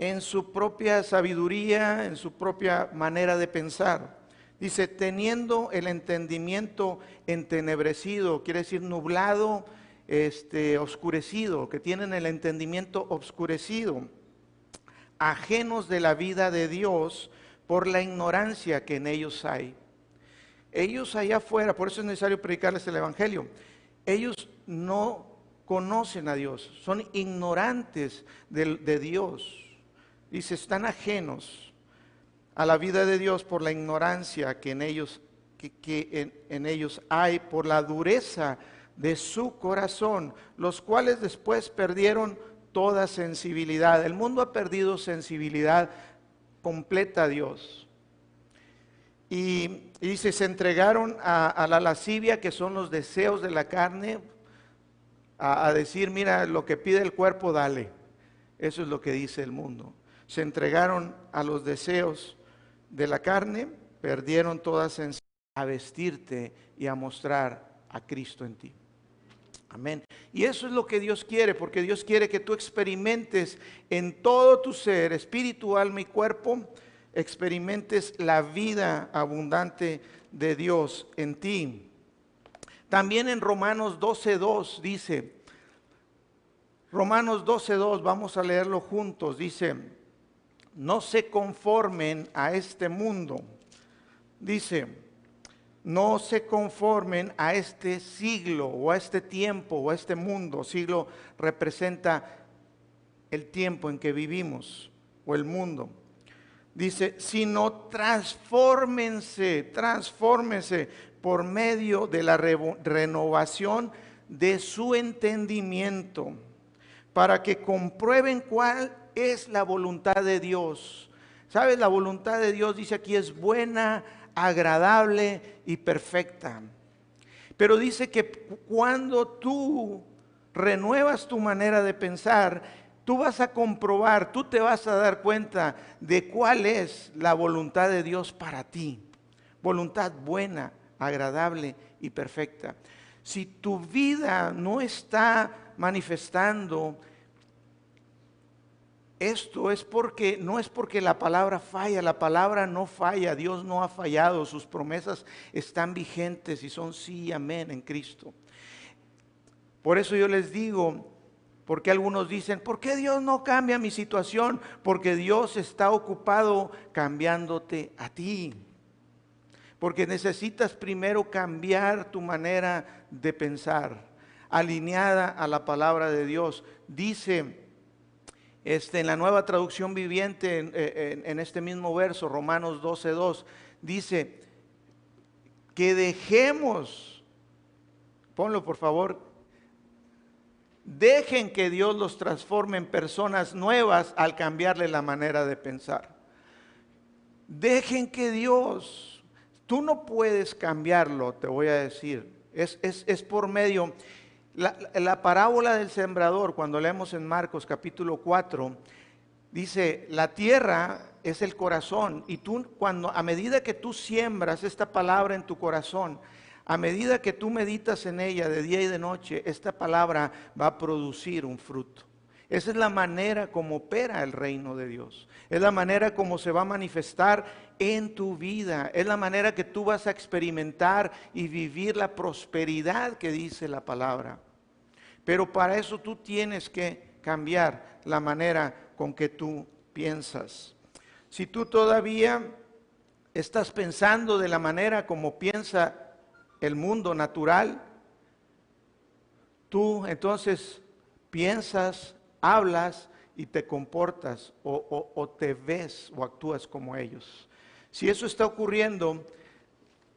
en su propia sabiduría, en su propia manera de pensar. Dice, teniendo el entendimiento entenebrecido, quiere decir nublado, este, oscurecido, que tienen el entendimiento oscurecido, ajenos de la vida de Dios por la ignorancia que en ellos hay. Ellos allá afuera, por eso es necesario predicarles el Evangelio, ellos no conocen a Dios, son ignorantes de Dios. Dice, están ajenos a la vida de Dios por la ignorancia que en ellos, que, en, ellos hay, por la dureza de su corazón, los cuales después perdieron toda sensibilidad. El mundo ha perdido sensibilidad completa a Dios. Y, dice, se entregaron a, la lascivia, que son los deseos de la carne, a decir, mira, lo que pide el cuerpo, dale. Eso es lo que dice el mundo se entregaron a los deseos de la carne, perdieron toda sensibilidad a vestirte y a mostrar a Cristo en ti. Amén. Y eso es lo que Dios quiere, porque Dios quiere que tú experimentes en todo tu ser, espíritu, alma y cuerpo, experimentes la vida abundante de Dios en ti. También en Romanos 12.2 dice, Romanos 12.2, vamos a leerlo juntos, dice, no se conformen a este mundo. Dice, no se conformen a este siglo o a este tiempo o a este mundo. Siglo representa el tiempo en que vivimos o el mundo. Dice, sino transfórmense, transfórmense por medio de la renovación de su entendimiento, para que comprueben cuál es la voluntad de Dios. ¿Sabes? La voluntad de Dios, dice aquí, es buena, agradable y perfecta. Pero dice que cuando tú renuevas tu manera de pensar, tú vas a comprobar, tú te vas a dar cuenta de cuál es la voluntad de Dios para ti. Voluntad buena, agradable y perfecta. Si tu vida no está manifestando esto es porque no es porque la palabra falla, la palabra no falla, Dios no ha fallado, sus promesas están vigentes y son sí y amén en Cristo. Por eso yo les digo, porque algunos dicen, ¿por qué Dios no cambia mi situación? Porque Dios está ocupado cambiándote a ti. Porque necesitas primero cambiar tu manera de pensar, alineada a la palabra de Dios. Dice este, en la nueva traducción viviente, en, en este mismo verso, Romanos 12.2, dice que dejemos, ponlo por favor, Dejen que Dios los transforme en personas nuevas al cambiarle la manera de pensar. Dejen que Dios, tú no puedes cambiarlo, te voy a decir. Es, es, por medio, la, la parábola del sembrador, cuando leemos en Marcos capítulo 4, dice, la tierra es el corazón y tú cuando a medida que tú siembras esta palabra en tu corazón, a medida que tú meditas en ella de día y de noche, esta palabra va a producir un fruto. Esa es la manera como opera el reino de Dios. Es la manera como se va a manifestar en tu vida. Es la manera que tú vas a experimentar y vivir la prosperidad que dice la palabra. Pero para eso tú tienes que cambiar la manera con que tú piensas. Si tú todavía estás pensando de la manera como piensa el mundo natural, tú entonces piensas, hablas y te comportas o, te ves o actúas como ellos. Si eso está ocurriendo,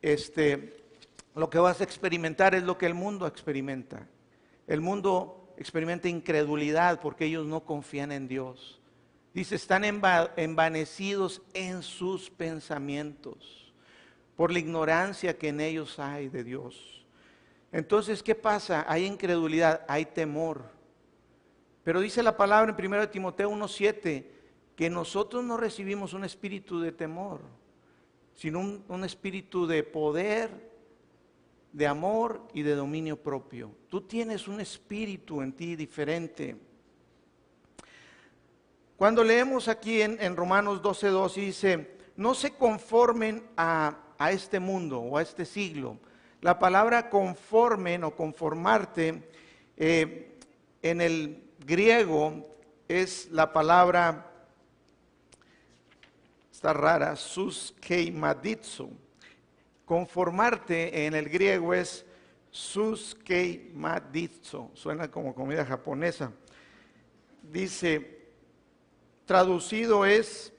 este, lo que vas a experimentar es lo que el mundo experimenta. El mundo experimenta incredulidad porque ellos no confían en Dios. Dice, están envanecidos en sus pensamientos por la ignorancia que en ellos hay de Dios. Entonces, ¿qué pasa? Hay incredulidad, hay temor. Pero dice la palabra en 1 Timoteo 1.7 que nosotros no recibimos un espíritu de temor, sino un, un espíritu de poder, de amor y de dominio propio. Tú tienes un espíritu en ti diferente. Cuando leemos aquí en, en Romanos 12.2 dice, no se conformen a a este mundo o a este siglo. La palabra conformen o conformarte eh, en el griego es la palabra, está rara, suskeimaditsu. Conformarte en el griego es suskeimaditsu, suena como comida japonesa. Dice, traducido es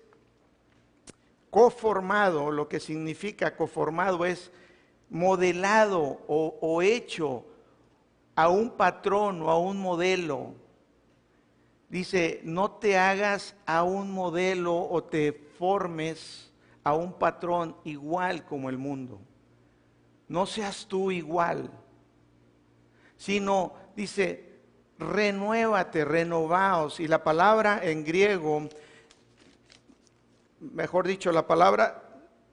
Coformado, lo que significa coformado es modelado o, hecho a un patrón o a un modelo. Dice, no te hagas a un modelo o te formes a un patrón igual como el mundo. No seas tú igual, sino dice, renuévate, renovaos. Y la palabra en griego mejor dicho, la palabra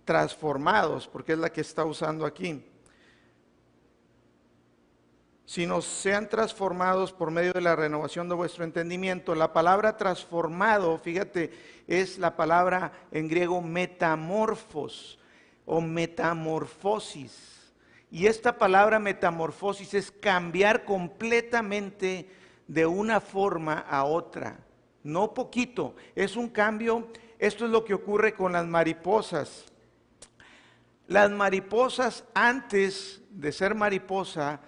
transformados, porque es la que está usando aquí. Sino sean transformados por medio de la renovación de vuestro entendimiento. La palabra transformado, fíjate, es la palabra en griego metamorfos o metamorfosis. Y esta palabra metamorfosis es cambiar completamente de una forma a otra. No poquito, es un cambio. Esto es lo que ocurre con las mariposas. Las mariposas antes de ser mariposa,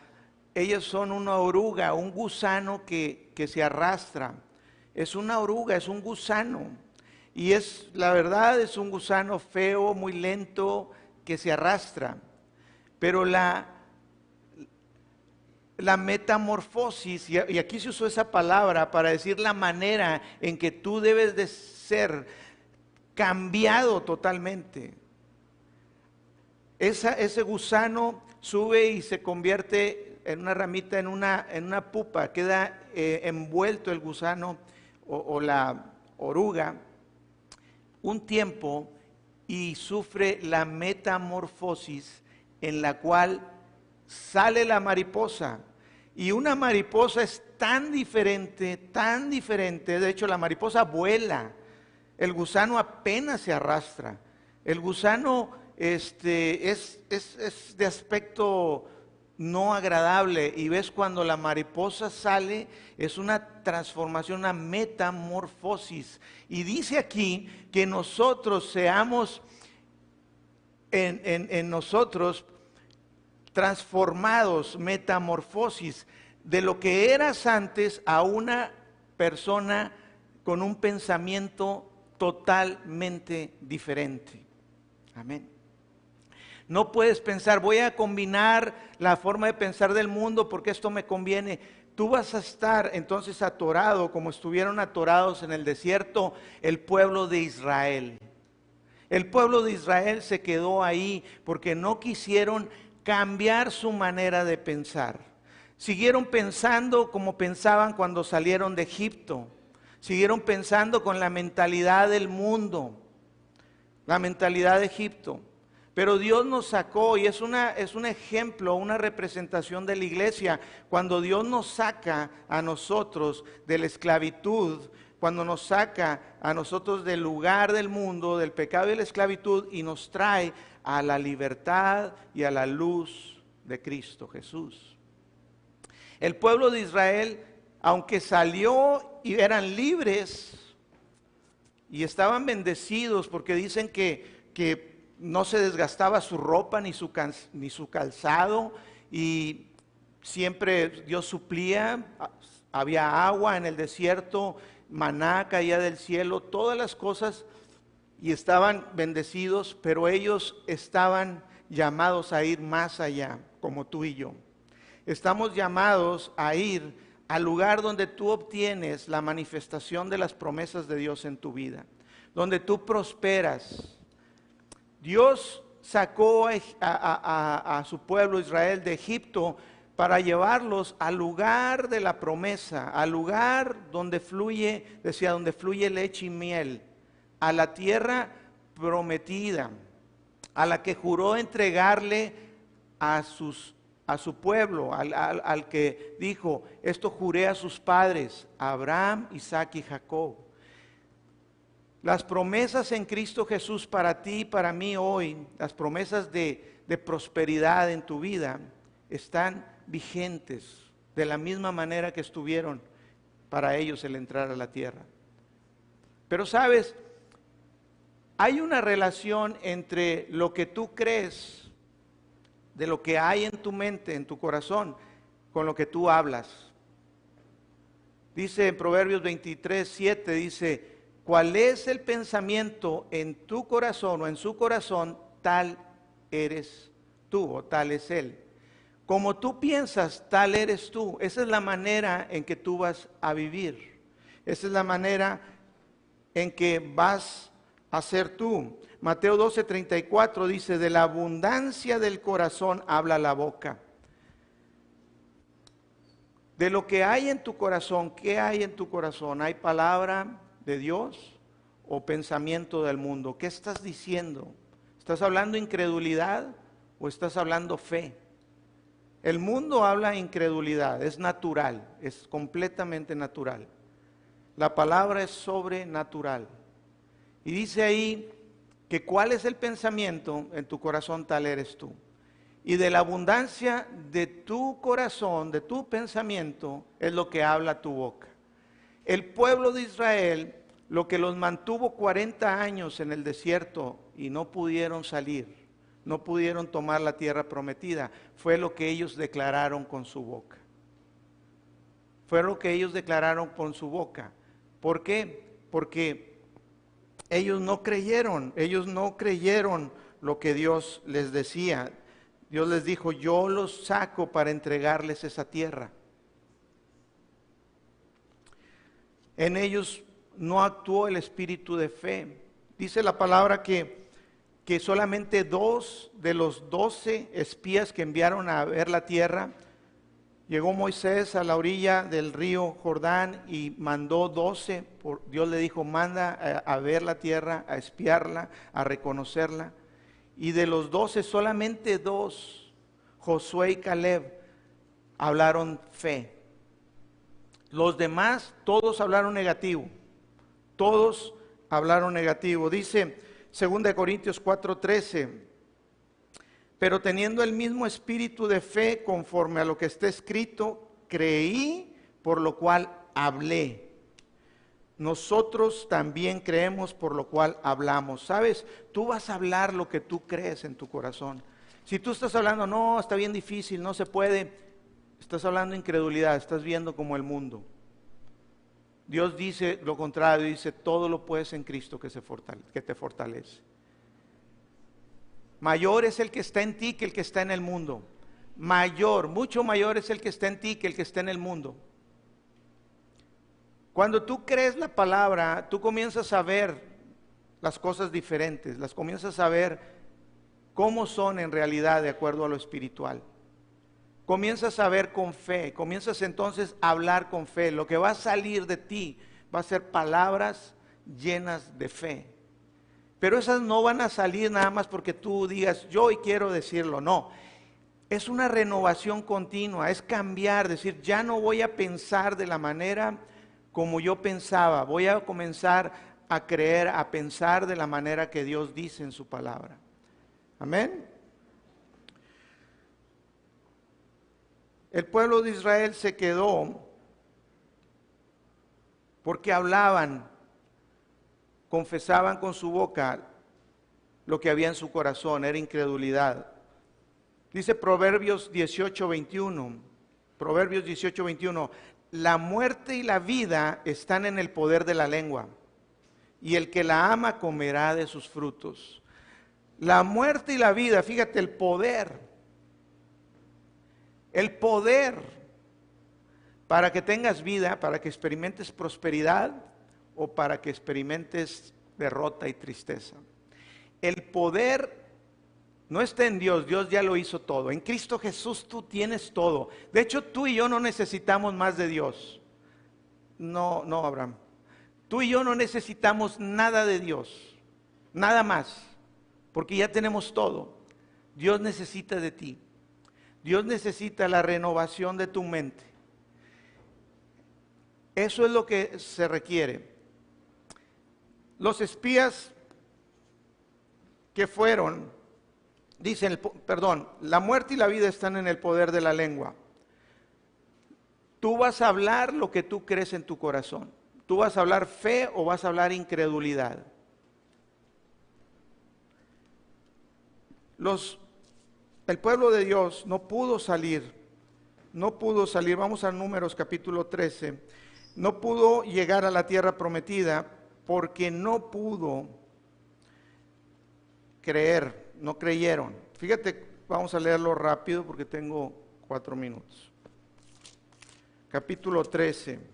ellas son una oruga, un gusano que, que se arrastra. Es una oruga, es un gusano. Y es, la verdad, es un gusano feo, muy lento, que se arrastra. Pero la, la metamorfosis, y aquí se usó esa palabra para decir la manera en que tú debes de ser cambiado totalmente ese gusano sube y se convierte en una ramita, en una, en una pupa, queda eh, envuelto el gusano o, la oruga un tiempo y sufre la metamorfosis en la cual sale la mariposa. Y una mariposa es tan diferente, tan diferente. De hecho, la mariposa vuela. El gusano apenas se arrastra. El gusano este, es, es, de aspecto no agradable y ves cuando la mariposa sale, es una transformación, una metamorfosis. Y dice aquí que nosotros seamos en, en, nosotros transformados, metamorfosis, de lo que eras antes a una persona con un pensamiento totalmente diferente. Amén. No puedes pensar, voy a combinar la forma de pensar del mundo porque esto me conviene. Tú vas a estar entonces atorado como estuvieron atorados en el desierto el pueblo de Israel. El pueblo de Israel se quedó ahí porque no quisieron cambiar su manera de pensar. Siguieron pensando como pensaban cuando salieron de Egipto. Siguieron pensando con la mentalidad del mundo, la mentalidad de Egipto. Pero Dios nos sacó y es, una, es un ejemplo, una representación de la iglesia. Cuando Dios nos saca a nosotros de la esclavitud, cuando nos saca a nosotros del lugar del mundo, del pecado y la esclavitud y nos trae a la libertad y a la luz de Cristo Jesús. El pueblo de Israel, aunque salió y eran libres y estaban bendecidos porque dicen que, que no se desgastaba su ropa ni su, ni su calzado y siempre Dios suplía, había agua en el desierto, maná caía del cielo, todas las cosas y estaban bendecidos, pero ellos estaban llamados a ir más allá, como tú y yo. Estamos llamados a ir al lugar donde tú obtienes la manifestación de las promesas de Dios en tu vida, donde tú prosperas, Dios sacó a, su pueblo Israel de Egipto para llevarlos al lugar de la promesa, al lugar donde fluye, decía, donde fluye leche y miel, a la tierra prometida, a la que juró entregarle a, su pueblo, al, al que dijo, esto juré a sus padres, Abraham, Isaac y Jacob. Las promesas en Cristo Jesús para ti y para mí hoy, las promesas de, prosperidad en tu vida, están vigentes de la misma manera que estuvieron para ellos el entrar a la tierra. Pero sabes, hay una relación entre lo que tú crees, de lo que hay en tu mente, en tu corazón, con lo que tú hablas. Dice en Proverbios 23, 7, dice, cuál es el pensamiento en tu corazón o en su corazón, tal eres tú o tal es él. Como tú piensas, tal eres tú. Esa es la manera en que tú vas a vivir. Esa es la manera en que vas a ser tú. Mateo 12:34 dice, de la abundancia del corazón habla la boca. De lo que hay en tu corazón, ¿qué hay en tu corazón? ¿Hay palabra? De Dios o pensamiento del mundo? ¿Qué estás diciendo? ¿Estás hablando incredulidad o estás hablando fe? El mundo habla incredulidad, es natural, es completamente natural. La palabra es sobrenatural. Y dice ahí que cuál es el pensamiento en tu corazón, tal eres tú. Y de la abundancia de tu corazón, de tu pensamiento, es lo que habla tu boca. El pueblo de Israel, lo que los mantuvo 40 años en el desierto y no pudieron salir, no pudieron tomar la tierra prometida, fue lo que ellos declararon con su boca. Fue lo que ellos declararon con su boca. ¿Por qué? Porque ellos no creyeron, ellos no creyeron lo que Dios les decía. Dios les dijo, yo los saco para entregarles esa tierra. En ellos no actuó el espíritu de fe. Dice la palabra que, que solamente dos de los doce espías que enviaron a ver la tierra, llegó Moisés a la orilla del río Jordán y mandó doce, Dios le dijo, manda a, a ver la tierra, a espiarla, a reconocerla. Y de los doce, solamente dos, Josué y Caleb, hablaron fe. Los demás, todos hablaron negativo. Todos hablaron negativo. Dice 2 Corintios 4:13, pero teniendo el mismo espíritu de fe conforme a lo que está escrito, creí, por lo cual hablé. Nosotros también creemos, por lo cual hablamos. ¿Sabes? Tú vas a hablar lo que tú crees en tu corazón. Si tú estás hablando, no, está bien difícil, no se puede, estás hablando incredulidad, estás viendo como el mundo. Dios dice lo contrario, dice, todo lo puedes en Cristo que, se que te fortalece. Mayor es el que está en ti que el que está en el mundo. Mayor, mucho mayor es el que está en ti que el que está en el mundo. Cuando tú crees la palabra, tú comienzas a ver las cosas diferentes, las comienzas a ver cómo son en realidad de acuerdo a lo espiritual. Comienzas a ver con fe, comienzas entonces a hablar con fe. Lo que va a salir de ti va a ser palabras llenas de fe. Pero esas no van a salir nada más porque tú digas, yo hoy quiero decirlo, no. Es una renovación continua, es cambiar, decir, ya no voy a pensar de la manera como yo pensaba, voy a comenzar a creer, a pensar de la manera que Dios dice en su palabra. Amén. El pueblo de Israel se quedó porque hablaban, confesaban con su boca lo que había en su corazón, era incredulidad. Dice Proverbios 18, 21, Proverbios 18, 21, la muerte y la vida están en el poder de la lengua, y el que la ama comerá de sus frutos. La muerte y la vida, fíjate, el poder el poder para que tengas vida, para que experimentes prosperidad o para que experimentes derrota y tristeza. El poder no está en Dios, Dios ya lo hizo todo. En Cristo Jesús tú tienes todo. De hecho, tú y yo no necesitamos más de Dios. No, no, Abraham. Tú y yo no necesitamos nada de Dios, nada más, porque ya tenemos todo. Dios necesita de ti. Dios necesita la renovación de tu mente. Eso es lo que se requiere. Los espías que fueron, dicen, perdón, la muerte y la vida están en el poder de la lengua. Tú vas a hablar lo que tú crees en tu corazón. Tú vas a hablar fe o vas a hablar incredulidad. Los el pueblo de Dios no pudo salir, no pudo salir, vamos a números capítulo 13, no pudo llegar a la tierra prometida porque no pudo creer, no creyeron. Fíjate, vamos a leerlo rápido porque tengo cuatro minutos. Capítulo 13.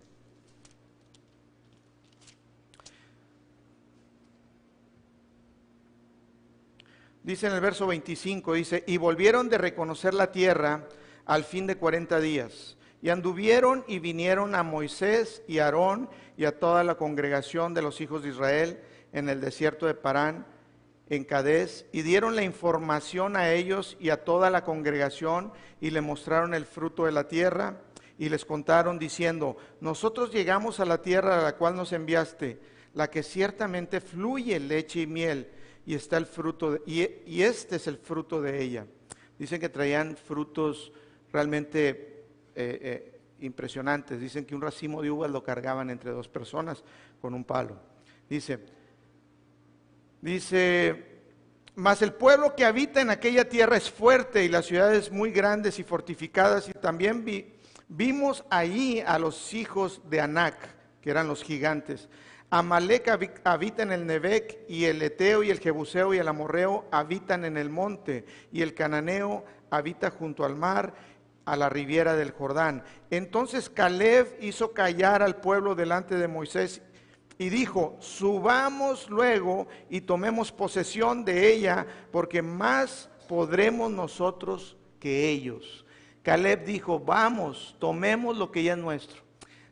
Dice en el verso 25, dice, y volvieron de reconocer la tierra al fin de 40 días. Y anduvieron y vinieron a Moisés y Aarón y a toda la congregación de los hijos de Israel en el desierto de Parán, en Cadés y dieron la información a ellos y a toda la congregación y le mostraron el fruto de la tierra y les contaron diciendo, nosotros llegamos a la tierra a la cual nos enviaste, la que ciertamente fluye leche y miel y está el fruto y, este es el fruto de ella. Dicen que traían frutos realmente eh, eh, impresionantes. Dicen que un racimo de uvas lo cargaban entre dos personas con un palo. Dice, Dice, mas el pueblo que habita en aquella tierra es fuerte y las ciudades muy grandes y fortificadas. Y también vimos ahí a los hijos de Anac, que eran los gigantes. Amalek habita en el Nebec y el Eteo y el Jebuseo y el Amorreo habitan en el monte y el Cananeo habita junto al mar a la riviera del Jordán. Entonces Caleb hizo callar al pueblo delante de Moisés y dijo, subamos luego y tomemos posesión de ella, porque más podremos nosotros que ellos. Caleb dijo, vamos, tomemos lo que ya es nuestro.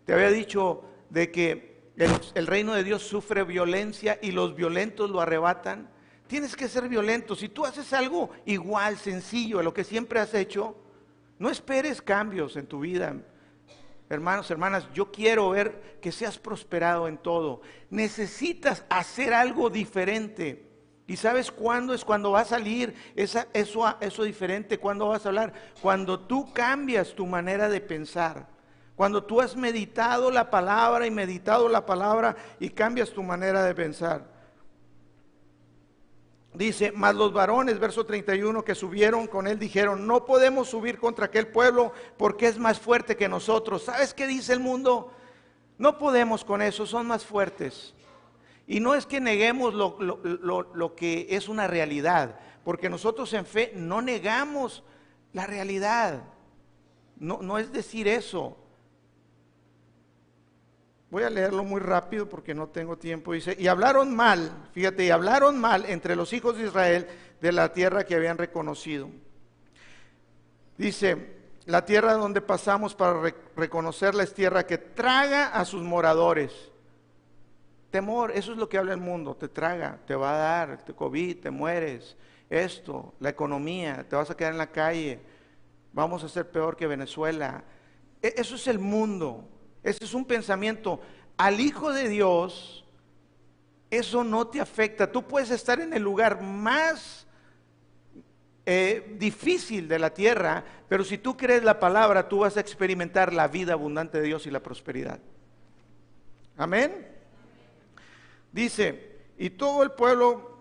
Te había dicho de que el, reino de Dios sufre violencia y los violentos lo arrebatan. Tienes que ser violento. Si tú haces algo igual, sencillo, a lo que siempre has hecho, no esperes cambios en tu vida. Hermanos, hermanas, yo quiero ver que seas prosperado en todo. Necesitas hacer algo diferente. ¿Y sabes cuándo es cuando va a salir eso, eso diferente? ¿Cuándo vas a hablar? Cuando tú cambias tu manera de pensar. Cuando tú has meditado la palabra y meditado la palabra y cambias tu manera de pensar. Dice, mas los varones, verso 31, que subieron con él dijeron, no podemos subir contra aquel pueblo porque es más fuerte que nosotros. ¿Sabes qué dice el mundo? No podemos con eso, son más fuertes. Y no es que neguemos lo, lo que es una realidad, porque nosotros en fe no negamos la realidad. No, no es decir eso. Voy a leerlo muy rápido porque no tengo tiempo. Dice, y hablaron mal, fíjate, y hablaron mal entre los hijos de Israel de la tierra que habían reconocido. Dice, la tierra donde pasamos para reconocerla es tierra que traga a sus moradores. Temor, eso es lo que habla el mundo, te traga, te va a dar, te COVID, te mueres. Esto, la economía, te vas a quedar en la calle, vamos a ser peor que Venezuela. E-, eso es el mundo. Ese es un pensamiento. Al Hijo de Dios, eso no te afecta. Tú puedes estar en el lugar más eh, difícil de la tierra, pero si tú crees la palabra, tú vas a experimentar la vida abundante de Dios y la prosperidad. Amén. Dice, y todo el pueblo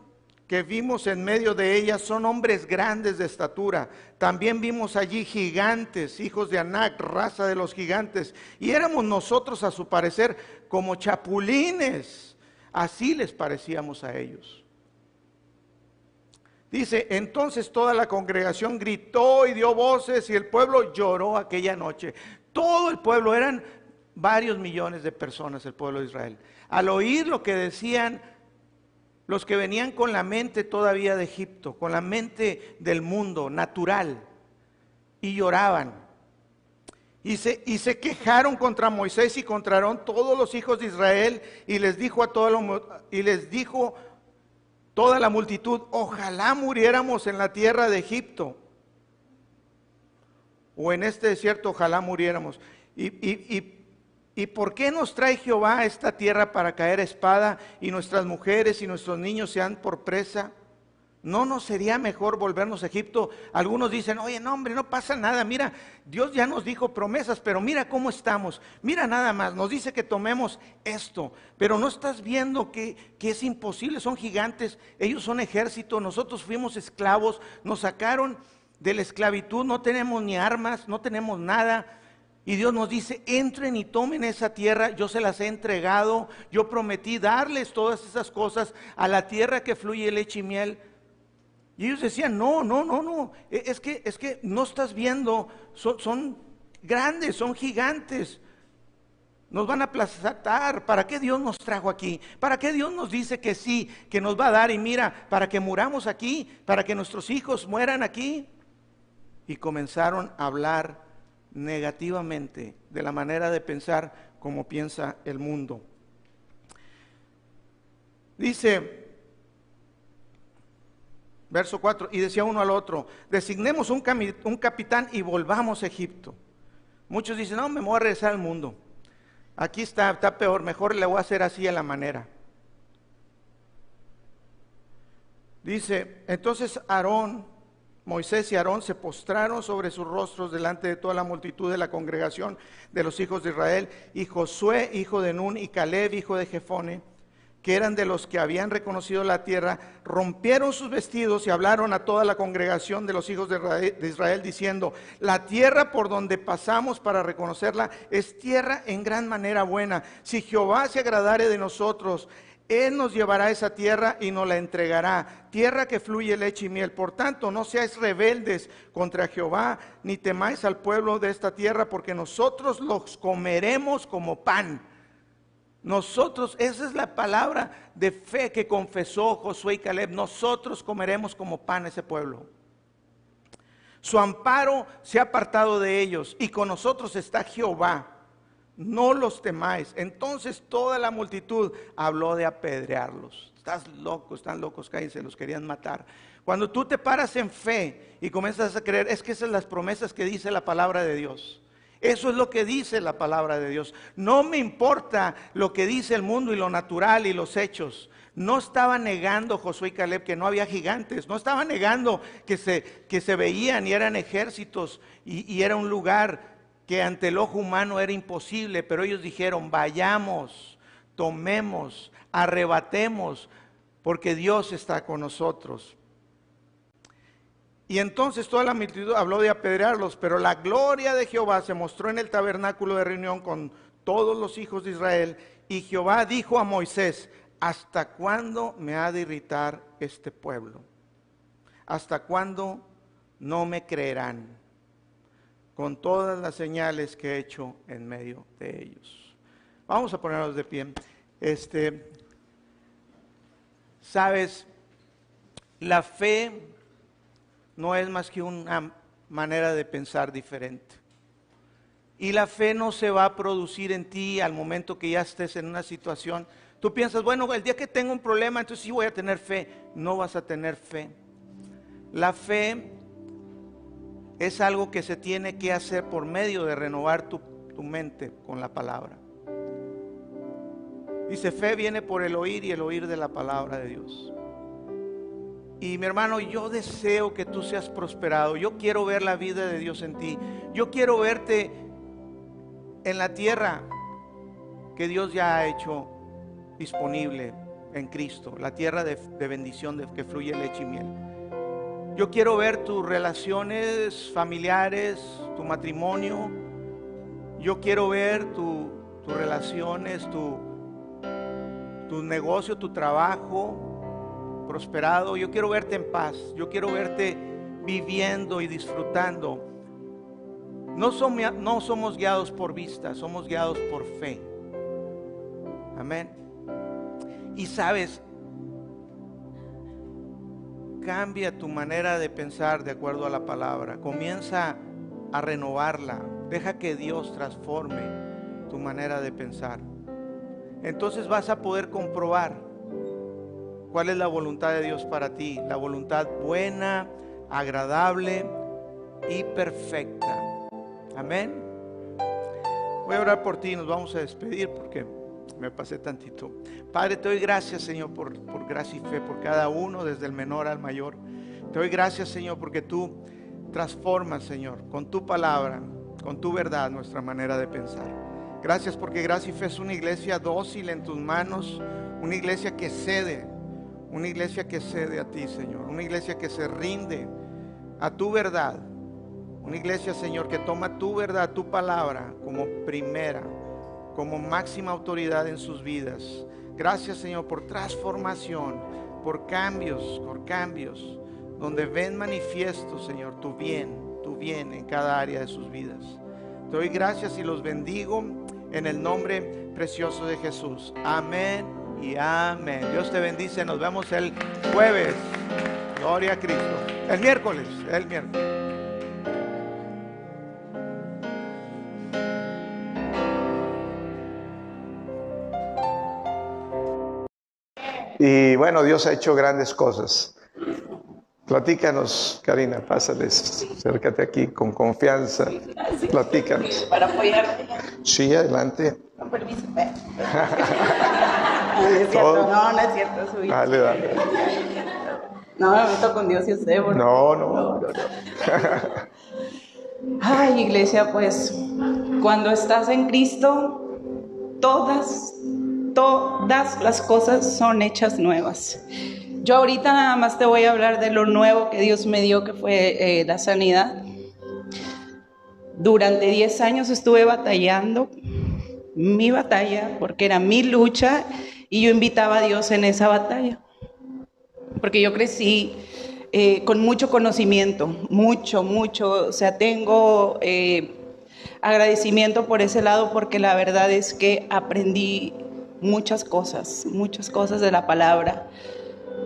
que vimos en medio de ella son hombres grandes de estatura. También vimos allí gigantes, hijos de Anac, raza de los gigantes. Y éramos nosotros, a su parecer, como chapulines. Así les parecíamos a ellos. Dice, entonces toda la congregación gritó y dio voces y el pueblo lloró aquella noche. Todo el pueblo, eran varios millones de personas el pueblo de Israel. Al oír lo que decían, los que venían con la mente todavía de Egipto, con la mente del mundo natural, y lloraban. Y se, y se quejaron contra Moisés y contra todos los hijos de Israel y les dijo a todo y les dijo toda la multitud, ojalá muriéramos en la tierra de Egipto o en este desierto, ojalá muriéramos. ¿Y por qué nos trae Jehová a esta tierra para caer espada y nuestras mujeres y nuestros niños sean por presa? ¿No nos sería mejor volvernos a Egipto? Algunos dicen, oye, no, hombre, no pasa nada. Mira, Dios ya nos dijo promesas, pero mira cómo estamos. Mira nada más, nos dice que tomemos esto, pero no estás viendo que, que es imposible, son gigantes, ellos son ejército, nosotros fuimos esclavos, nos sacaron de la esclavitud, no tenemos ni armas, no tenemos nada. Y Dios nos dice, entren y tomen esa tierra, yo se las he entregado, yo prometí darles todas esas cosas a la tierra que fluye leche y miel. Y ellos decían, no, no, no, no, e, es que, es que no estás viendo, son, son grandes, son gigantes. Nos van a aplastar. ¿Para qué Dios nos trajo aquí? ¿Para qué Dios nos dice que sí, que nos va a dar? Y mira, para que muramos aquí, para que nuestros hijos mueran aquí. Y comenzaron a hablar negativamente de la manera de pensar como piensa el mundo. Dice, Verso 4, y decía uno al otro, designemos un, capitán y volvamos a Egipto. Muchos dicen, no, me voy a regresar al mundo. Aquí está, está peor, mejor le voy a hacer así a la manera. Dice, entonces Aarón, Moisés y Aarón se postraron sobre sus rostros delante de toda la multitud de la congregación de los hijos de Israel, y Josué, hijo de Nun, y Caleb, hijo de Jefone, que eran de los que habían reconocido la tierra, rompieron sus vestidos y hablaron a toda la congregación de los hijos de Israel, diciendo, la tierra por donde pasamos para reconocerla es tierra en gran manera buena. Si Jehová se agradare de nosotros, él nos llevará a esa tierra y nos la entregará, tierra que fluye leche y miel. Por tanto, no seáis rebeldes contra Jehová, ni temáis al pueblo de esta tierra, porque nosotros los comeremos como pan. Nosotros, esa es la palabra de fe que confesó Josué y Caleb. Nosotros comeremos como pan ese pueblo. Su amparo se ha apartado de ellos y con nosotros está Jehová. No los temáis. Entonces toda la multitud habló de apedrearlos. Estás loco, están locos, cállense, los querían matar. Cuando tú te paras en fe y comienzas a creer, es que esas son las promesas que dice la palabra de Dios. Eso es lo que dice la palabra de Dios. No me importa lo que dice el mundo y lo natural y los hechos. No estaba negando Josué y Caleb que no había gigantes. No estaba negando que se, que se veían y eran ejércitos y, y era un lugar que ante el ojo humano era imposible. Pero ellos dijeron, vayamos, tomemos, arrebatemos, porque Dios está con nosotros. Y entonces toda la multitud habló de apedrearlos, pero la gloria de Jehová se mostró en el tabernáculo de reunión con todos los hijos de Israel. Y Jehová dijo a Moisés, ¿hasta cuándo me ha de irritar este pueblo? ¿Hasta cuándo no me creerán? Con todas las señales que he hecho en medio de ellos. Vamos a ponernos de pie. Este, sabes, la fe no es más que una manera de pensar diferente. Y la fe no se va a producir en ti al momento que ya estés en una situación. Tú piensas, bueno, el día que tengo un problema, entonces sí voy a tener fe. No vas a tener fe. La fe es algo que se tiene que hacer por medio de renovar tu, tu mente con la palabra. Dice, fe viene por el oír y el oír de la palabra de Dios. Y mi hermano, yo deseo que tú seas prosperado. Yo quiero ver la vida de Dios en ti. Yo quiero verte en la tierra que Dios ya ha hecho disponible en Cristo. La tierra de, bendición de que fluye leche y miel. Yo quiero ver tus relaciones familiares, tu matrimonio. Yo quiero ver tus relaciones, tu, tu negocio, tu trabajo prosperado. Yo quiero verte en paz. Yo quiero verte viviendo y disfrutando. No somos, no somos guiados por vista, somos guiados por fe. Amén. Y sabes, cambia tu manera de pensar de acuerdo a la palabra. Comienza a renovarla. Deja que Dios transforme tu manera de pensar. Entonces vas a poder comprobar cuál es la voluntad de Dios para ti, la voluntad buena, agradable y perfecta. Amén. Voy a orar por ti y nos vamos a despedir porque me pasé tantito. Padre, te doy gracias, Señor, por, por gracia y fe, por cada uno, desde el menor al mayor. Te doy gracias, Señor, porque tú transformas, Señor, con tu palabra, con tu verdad, nuestra manera de pensar. Gracias porque Gracia y Fe es una iglesia dócil en tus manos, una iglesia que cede, una iglesia que cede a ti, Señor. Una iglesia que se rinde a tu verdad. Una iglesia, Señor, que toma tu verdad, tu palabra como primera, como máxima autoridad en sus vidas. Gracias, Señor, por transformación, por cambios, por cambios, donde ven manifiesto, Señor, tu bien, tu bien en cada área de sus vidas. Te doy gracias y los bendigo en el nombre precioso de Jesús. Amén y amén. Dios te bendice. Nos vemos el jueves. Gloria a Cristo. El miércoles, el miércoles. Y bueno, Dios ha hecho grandes cosas. Platícanos, Karina, pásales, acércate aquí con confianza. Platícanos. Para apoyarte. Sí, adelante. Con permiso. <laughs> no, es cierto, no, no es cierto. Subir. Dale, dale. No, me meto con Dios y usted. No, no. no, no. Ay, iglesia, pues cuando estás en Cristo, todas, todas las cosas son hechas nuevas. Yo ahorita nada más te voy a hablar de lo nuevo que Dios me dio, que fue eh, la sanidad. Durante 10 años estuve batallando mi batalla, porque era mi lucha, y yo invitaba a Dios en esa batalla. Porque yo crecí eh, con mucho conocimiento, mucho, mucho. O sea, tengo eh, agradecimiento por ese lado, porque la verdad es que aprendí muchas cosas, muchas cosas de la palabra.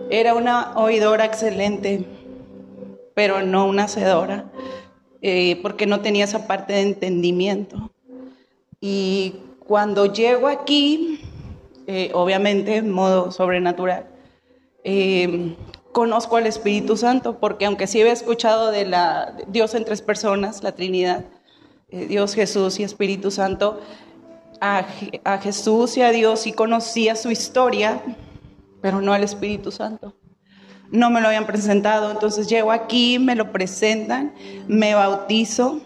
Era una oidora excelente, pero no una hacedora, eh, porque no tenía esa parte de entendimiento. Y cuando llego aquí, eh, obviamente en modo sobrenatural, eh, conozco al Espíritu Santo, porque aunque sí había escuchado de la Dios en tres personas, la Trinidad, Dios, Jesús y Espíritu Santo, a, a Jesús y a Dios sí conocía su historia, pero no al Espíritu Santo. No me lo habían presentado, entonces llego aquí, me lo presentan, me bautizo.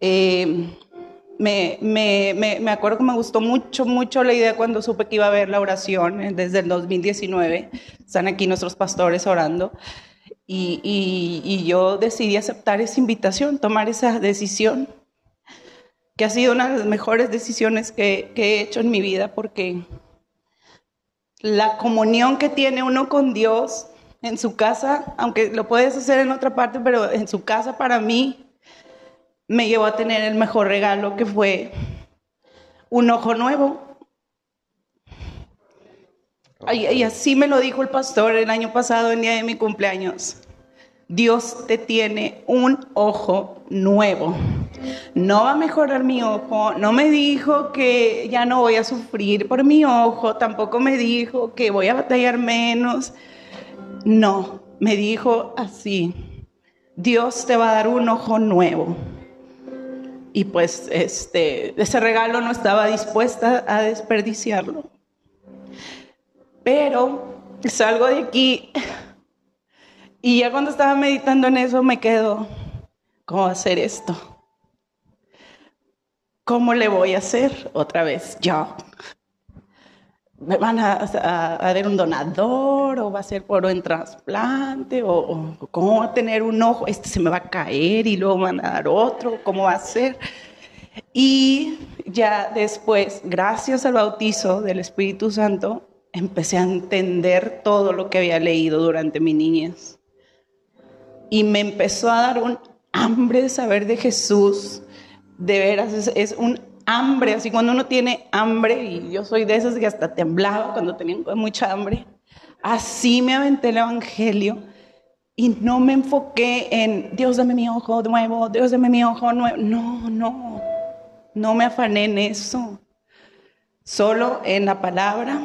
Eh, me, me, me, me, acuerdo que me gustó mucho, mucho la idea cuando supe que iba a haber la oración eh, desde el 2019. Están aquí nuestros pastores orando. Y, y, y yo decidí aceptar esa invitación, tomar esa decisión, que ha sido una de las mejores decisiones que, he hecho en mi vida porque la comunión que tiene uno con Dios en su casa, aunque lo puedes hacer en otra parte, pero en su casa para mí me llevó a tener el mejor regalo que fue un ojo nuevo. Y, así me lo dijo el pastor el año pasado, el día de mi cumpleaños. Dios te tiene un ojo nuevo no va a mejorar mi ojo, no me dijo que ya no voy a sufrir por mi ojo, tampoco me dijo que voy a batallar menos. No, me dijo así, Dios te va a dar un ojo nuevo. Y pues este, ese regalo no estaba dispuesta a desperdiciarlo. Pero salgo de aquí y ya cuando estaba meditando en eso me quedo, ¿cómo hacer esto? ¿Cómo le voy a hacer otra vez yo? ¿Me van a, dar un donador o va a ser por un trasplante o, o, cómo va a tener un ojo? Este se me va a caer y luego van a dar otro, ¿cómo va a ser? Y ya después, gracias al bautizo del Espíritu Santo, empecé a entender todo lo que había leído durante mi niñez. Y me empezó a dar un hambre de saber de Jesús, de veras es, un hambre, así cuando uno tiene hambre, y yo soy de esas que hasta temblaba cuando tenía mucha hambre, así me aventé el Evangelio y no me enfoqué en Dios dame mi ojo nuevo, Dios dame mi ojo nuevo, no, no, no me afané en eso, solo en la palabra,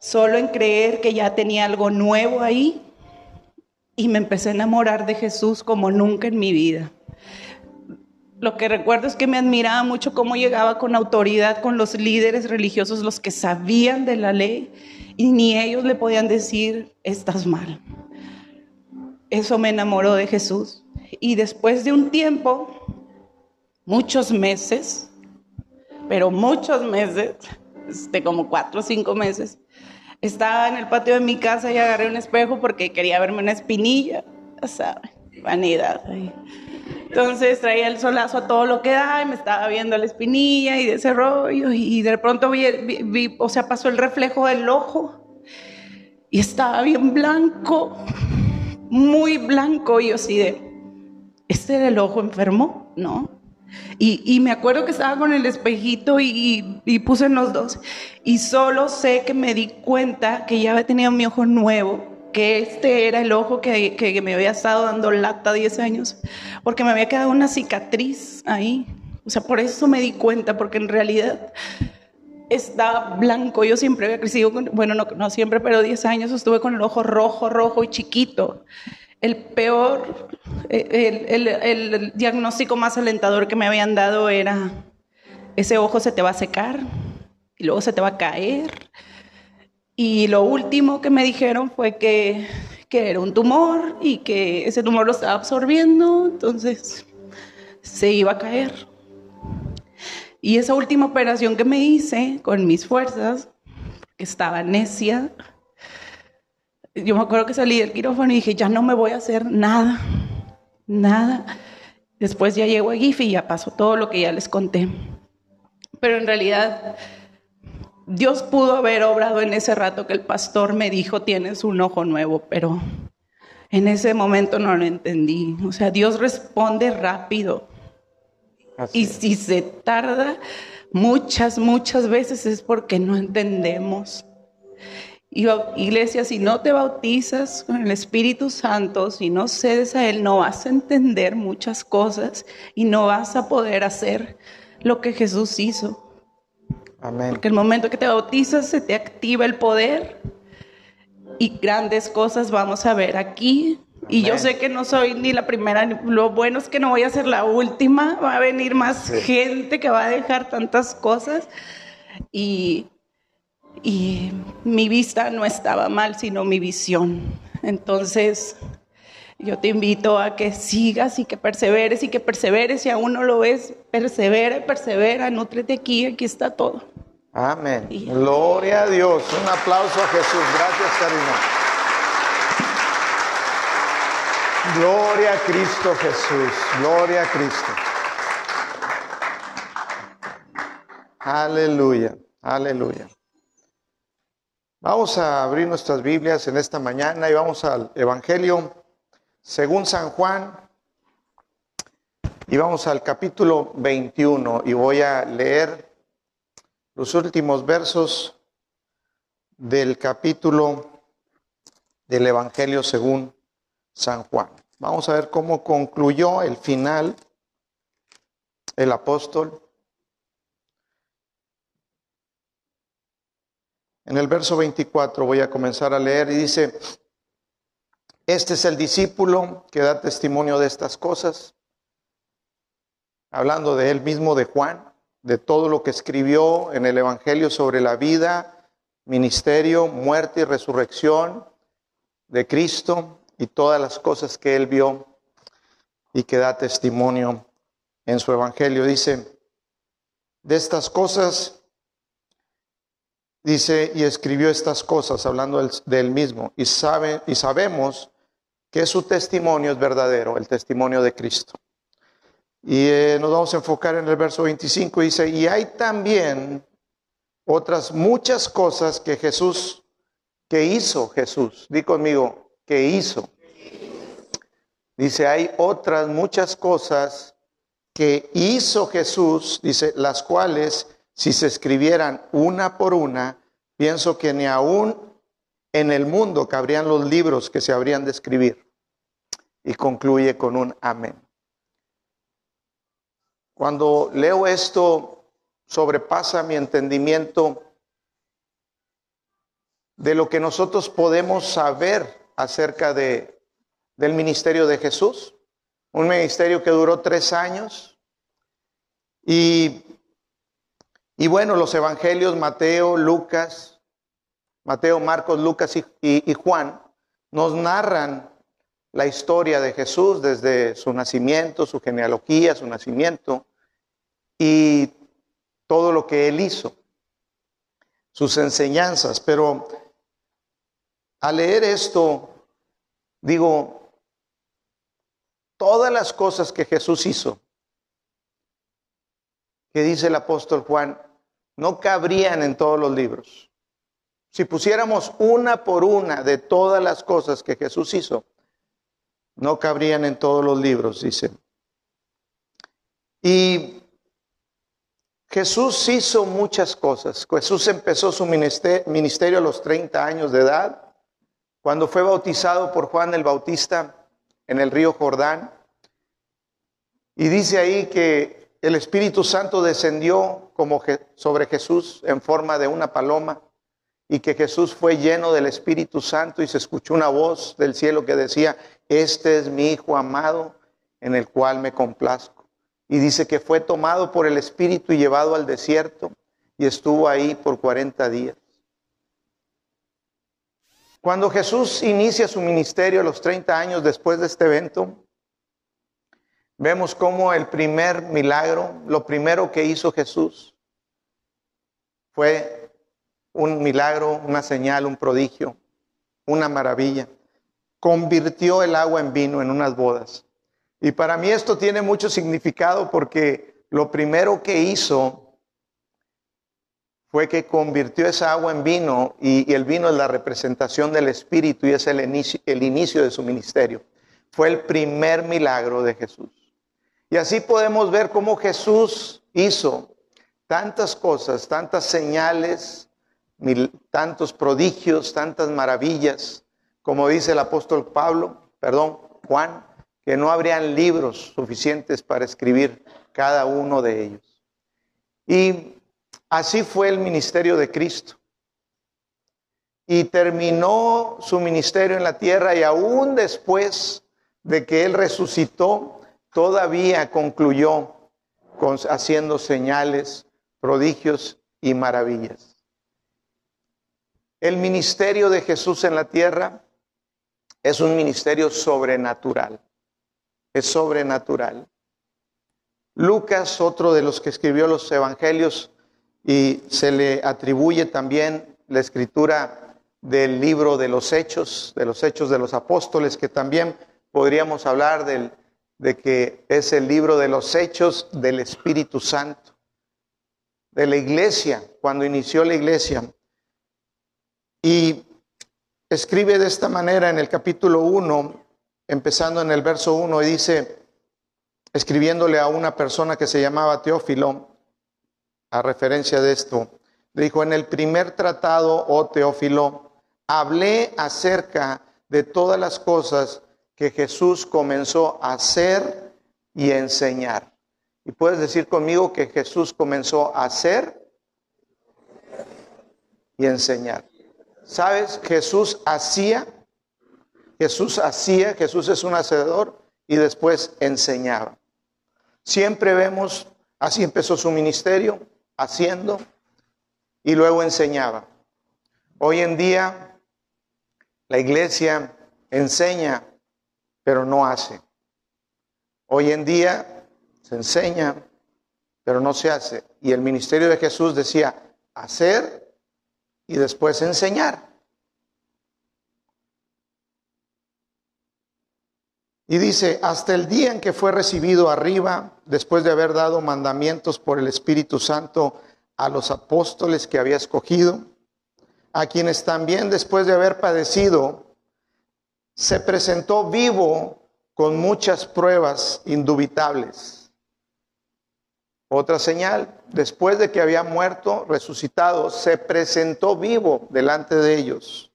solo en creer que ya tenía algo nuevo ahí y me empecé a enamorar de Jesús como nunca en mi vida. Lo que recuerdo es que me admiraba mucho cómo llegaba con autoridad con los líderes religiosos, los que sabían de la ley, y ni ellos le podían decir, estás mal. Eso me enamoró de Jesús. Y después de un tiempo, muchos meses, pero muchos meses, este, como cuatro o cinco meses, estaba en el patio de mi casa y agarré un espejo porque quería verme una espinilla, ¿sabes? Vanidad. Entonces traía el solazo a todo lo que da y me estaba viendo la espinilla y de ese rollo y de pronto vi, o sea, pasó el reflejo del ojo y estaba bien blanco, muy blanco y yo así de, ¿este era el ojo enfermo? No. Y, me acuerdo que estaba con el espejito y, puse en los dos y solo sé que me di cuenta que ya había tenido mi ojo nuevo que este era el ojo que, me había estado dando lata 10 años, porque me había quedado una cicatriz ahí. O sea, por eso me di cuenta, porque en realidad estaba blanco. Yo siempre había crecido, con, bueno, no, no siempre, pero 10 años estuve con el ojo rojo, rojo y chiquito. El peor, el, el, el, diagnóstico más alentador que me habían dado era, ese ojo se te va a secar y luego se te va a caer. Y lo último que me dijeron fue que, que era un tumor y que ese tumor lo estaba absorbiendo, entonces se iba a caer. Y esa última operación que me hice con mis fuerzas, que estaba necia, yo me acuerdo que salí del quirófano y dije, ya no me voy a hacer nada, nada. Después ya llego a GIF y ya pasó todo lo que ya les conté. Pero en realidad Dios pudo haber obrado en ese rato que el pastor me dijo, tienes un ojo nuevo, pero en ese momento no lo entendí. O sea, Dios responde rápido. Y si se tarda muchas, muchas veces es porque no entendemos. Iglesia, si no te bautizas con el Espíritu Santo, si no cedes a Él, no vas a entender muchas cosas y no vas a poder hacer lo que Jesús hizo. Amén. Porque el momento que te bautizas se te activa el poder y grandes cosas vamos a ver aquí. Y yo sé que no soy ni la primera, lo bueno es que no voy a ser la última, va a venir más gente que va a dejar tantas cosas. Y, y mi vista no estaba mal, sino mi visión. Entonces, yo te invito a que sigas y que perseveres y que perseveres. Si aún no lo ves, persevera, persevera, nutrete aquí, aquí está todo. Amén. Gloria a Dios. Un aplauso a Jesús. Gracias, Karina. Gloria a Cristo Jesús, gloria a Cristo. Aleluya, aleluya. Vamos a abrir nuestras Biblias en esta mañana y vamos al Evangelio según San Juan y vamos al capítulo 21 y voy a leer los últimos versos del capítulo del Evangelio según San Juan. Vamos a ver cómo concluyó el final el apóstol. En el verso 24 voy a comenzar a leer y dice, este es el discípulo que da testimonio de estas cosas, hablando de él mismo, de Juan, de todo lo que escribió en el Evangelio sobre la vida, ministerio, muerte y resurrección de Cristo y todas las cosas que él vio y que da testimonio en su evangelio. Dice, de estas cosas, dice, y escribió estas cosas, hablando de él mismo, y, sabe, y sabemos que su testimonio es verdadero, el testimonio de Cristo. Y eh, nos vamos a enfocar en el verso 25, dice, y hay también otras muchas cosas que Jesús, que hizo Jesús, di conmigo, que hizo. Dice, hay otras muchas cosas que hizo Jesús, dice, las cuales si se escribieran una por una, pienso que ni aún en el mundo cabrían los libros que se habrían de escribir. Y concluye con un amén. Cuando leo esto, sobrepasa mi entendimiento de lo que nosotros podemos saber acerca de, del ministerio de Jesús, un ministerio que duró tres años. Y, y bueno, los evangelios Mateo, Lucas, Mateo, Marcos, Lucas y, Juan nos narran la historia de Jesús desde su nacimiento, su genealogía, su nacimiento y todo lo que él hizo, sus enseñanzas. Pero al leer esto, digo, todas las cosas que Jesús hizo, que dice el apóstol Juan, no cabrían en todos los libros. Si pusiéramos una por una de todas las cosas que Jesús hizo, no cabrían en todos los libros, dice. Y Jesús hizo muchas cosas. Jesús empezó su ministerio a los 30 años de edad cuando fue bautizado por Juan el Bautista en el río Jordán. Y dice ahí que el Espíritu Santo descendió como sobre Jesús en forma de una paloma y que Jesús fue lleno del Espíritu Santo y se escuchó una voz del cielo que decía, este es mi Hijo amado en el cual me complazco. Y dice que fue tomado por el Espíritu y llevado al desierto y estuvo ahí por 40 días. Cuando Jesús inicia su ministerio a los 30 años después de este evento, vemos como el primer milagro, lo primero que hizo Jesús fue un milagro, una señal, un prodigio, una maravilla. Convirtió el agua en vino en unas bodas. Y para mí esto tiene mucho significado porque lo primero que hizo fue que convirtió esa agua en vino y, el vino es la representación del Espíritu y es el inicio, el inicio de su ministerio. Fue el primer milagro de Jesús. Y así podemos ver cómo Jesús hizo tantas cosas, tantas señales, tantos prodigios, tantas maravillas, como dice el apóstol Pablo, perdón, Juan, que no habrían libros suficientes para escribir cada uno de ellos. Y Así fue el ministerio de Cristo. Y terminó su ministerio en la tierra y aún después de que Él resucitó, todavía concluyó haciendo señales, prodigios y maravillas. El ministerio de Jesús en la tierra es un ministerio sobrenatural. Es sobrenatural. Lucas, otro de los que escribió los evangelios, y se le atribuye también la escritura del libro de los hechos, de los hechos de los apóstoles, que también podríamos hablar del, de que es el libro de los hechos del Espíritu Santo, de la iglesia, cuando inició la iglesia. Y escribe de esta manera en el capítulo 1, empezando en el verso 1, y dice, escribiéndole a una persona que se llamaba Teófilo, a referencia de esto, dijo, en el primer tratado, oh Teófilo, hablé acerca de todas las cosas que Jesús comenzó a hacer y enseñar. Y puedes decir conmigo que Jesús comenzó a hacer y enseñar. ¿Sabes? Jesús hacía, Jesús hacía, Jesús es un hacedor y después enseñaba. Siempre vemos, así empezó su ministerio, haciendo y luego enseñaba. Hoy en día la iglesia enseña, pero no hace. Hoy en día se enseña, pero no se hace. Y el ministerio de Jesús decía hacer y después enseñar. Y dice, hasta el día en que fue recibido arriba, después de haber dado mandamientos por el Espíritu Santo a los apóstoles que había escogido, a quienes también después de haber padecido, se presentó vivo con muchas pruebas indubitables. Otra señal, después de que había muerto, resucitado, se presentó vivo delante de ellos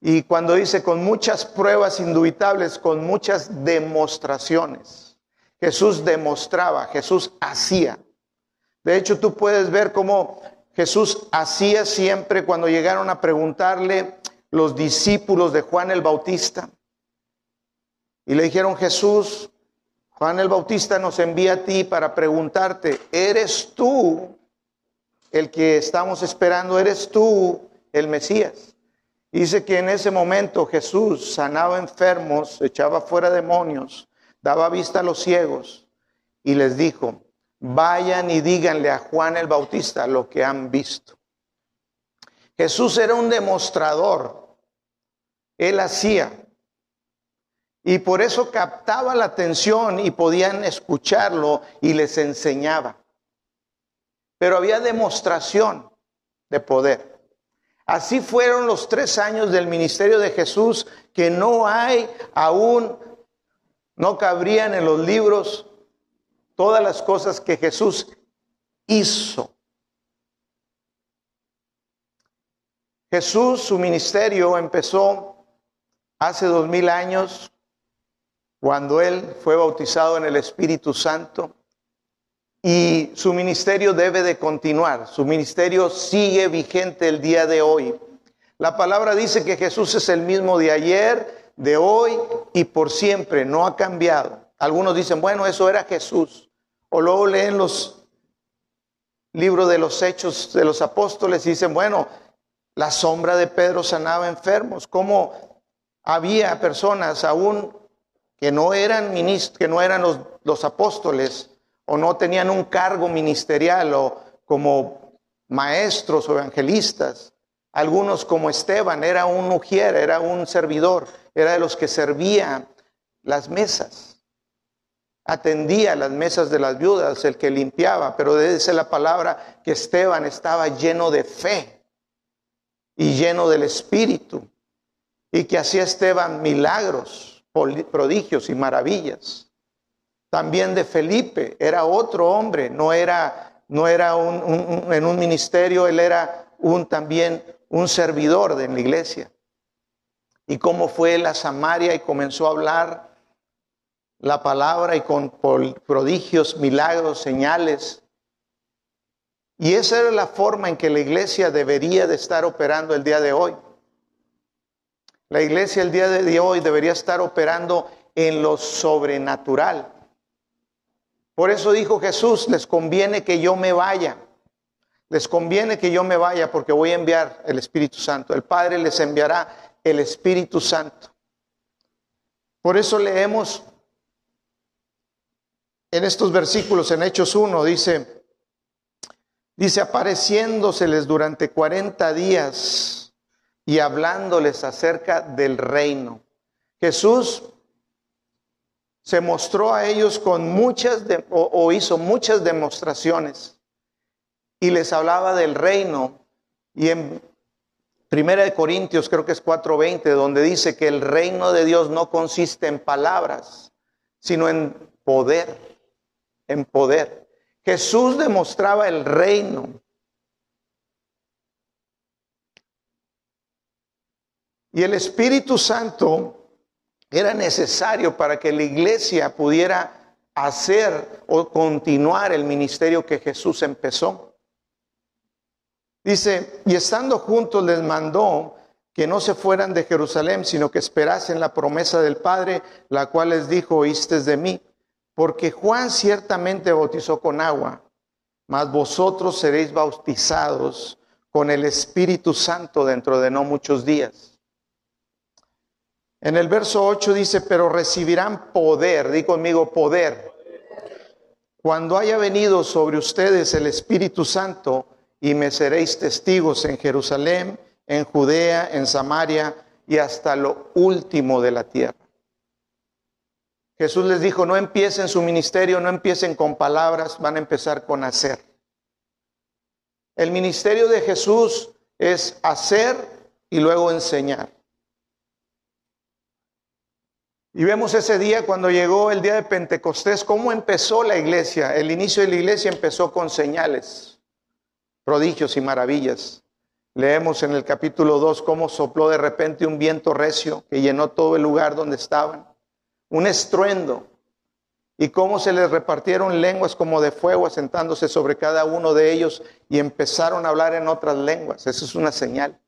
y cuando dice con muchas pruebas indubitables, con muchas demostraciones. Jesús demostraba, Jesús hacía. De hecho, tú puedes ver cómo Jesús hacía siempre cuando llegaron a preguntarle los discípulos de Juan el Bautista. Y le dijeron, Jesús, Juan el Bautista nos envía a ti para preguntarte, ¿eres tú el que estamos esperando? ¿Eres tú el Mesías? Dice que en ese momento Jesús sanaba enfermos, echaba fuera demonios, daba vista a los ciegos y les dijo, vayan y díganle a Juan el Bautista lo que han visto. Jesús era un demostrador, él hacía, y por eso captaba la atención y podían escucharlo y les enseñaba. Pero había demostración de poder. Así fueron los tres años del ministerio de Jesús que no hay aún, no cabrían en los libros todas las cosas que Jesús hizo. Jesús, su ministerio empezó hace dos mil años, cuando Él fue bautizado en el Espíritu Santo. y su ministerio debe de continuar. Su ministerio sigue vigente el día de hoy. La palabra dice que Jesús es el mismo de ayer, de hoy y por siempre, no ha cambiado. Algunos dicen, bueno, eso era Jesús. O luego leen los libros de los hechos de los apóstoles y dicen, bueno, la sombra de Pedro sanaba enfermos. ¿Cómo había personas aún que no eran que no eran los, los apóstoles o no tenían un cargo ministerial o como maestros o evangelistas? Algunos como Esteban, era un ujier, era un servidor, era de los que servía las mesas, atendía las mesas de las viudas, el que limpiaba, pero dice la palabra que Esteban estaba lleno de fe y lleno del Espíritu, y que hacía Esteban milagros, prodigios y maravillas. También de Felipe, era otro hombre, no era, no era un, en un ministerio, él era un también un servidor de la iglesia. Y cómo fue la Samaria y comenzó a hablar la palabra y con prodigios, milagros, señales. Y esa era la forma en que la iglesia debería de estar operando el día de hoy. La iglesia el día de hoy debería estar operando en lo sobrenatural. Por eso dijo Jesús, les conviene que yo me vaya les conviene que yo me vaya porque voy a enviar el Espíritu Santo. El Padre les enviará el Espíritu Santo. Por eso leemos en estos versículos, en Hechos 1, dice, dice, apareciéndoseles durante 40 días y hablándoles acerca del reino. Jesús se mostró a ellos con muchas, o, o hizo muchas demostraciones y les hablaba del reino. Y en Primera de Corintios, creo que es 4:20, donde dice que el reino de Dios no consiste en palabras, sino en poder, en poder. Jesús demostraba el reino. Y el Espíritu Santo era necesario para que la iglesia pudiera hacer o continuar el ministerio que Jesús empezó. Dice, y estando juntos les mandó que no se fueran de Jerusalén, sino que esperasen la promesa del Padre, la cual les dijo, oíste de mí, porque Juan ciertamente bautizó con agua, mas vosotros seréis bautizados con el Espíritu Santo dentro de no muchos días. En el verso 8 dice, pero recibirán poder, di conmigo poder. Cuando haya venido sobre ustedes el Espíritu Santo, y me seréis testigos en Jerusalén, en Judea, en Samaria y hasta lo último de la tierra. Jesús les dijo, no empiecen su ministerio, no empiecen con palabras, van a empezar con hacer. El ministerio de Jesús es hacer y luego enseñar. Y vemos ese día cuando llegó el día de Pentecostés, cómo empezó la iglesia. El inicio de la iglesia empezó con señales prodigios y maravillas. Leemos en el capítulo 2 cómo sopló de repente un viento recio que llenó todo el lugar donde estaban, un estruendo, y cómo se les repartieron lenguas como de fuego asentándose sobre cada uno de ellos y empezaron a hablar en otras lenguas. Eso es una señal.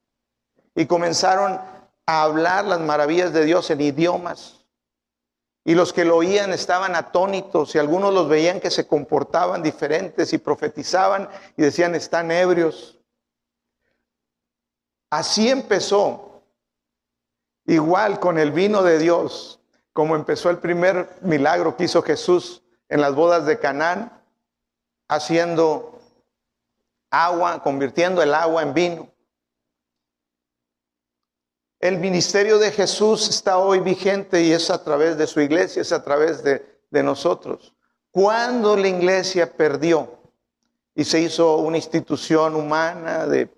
Y comenzaron a hablar las maravillas de Dios en idiomas y los que lo oían estaban atónitos y algunos los veían que se comportaban diferentes y profetizaban y decían, están ebrios. Así empezó, igual con el vino de Dios, como empezó el primer milagro que hizo Jesús en las bodas de Canaán, haciendo agua, convirtiendo el agua en vino. El ministerio de Jesús está hoy vigente y es a través de su iglesia, es a través de, nosotros. Cuando la iglesia perdió y se hizo una institución humana de,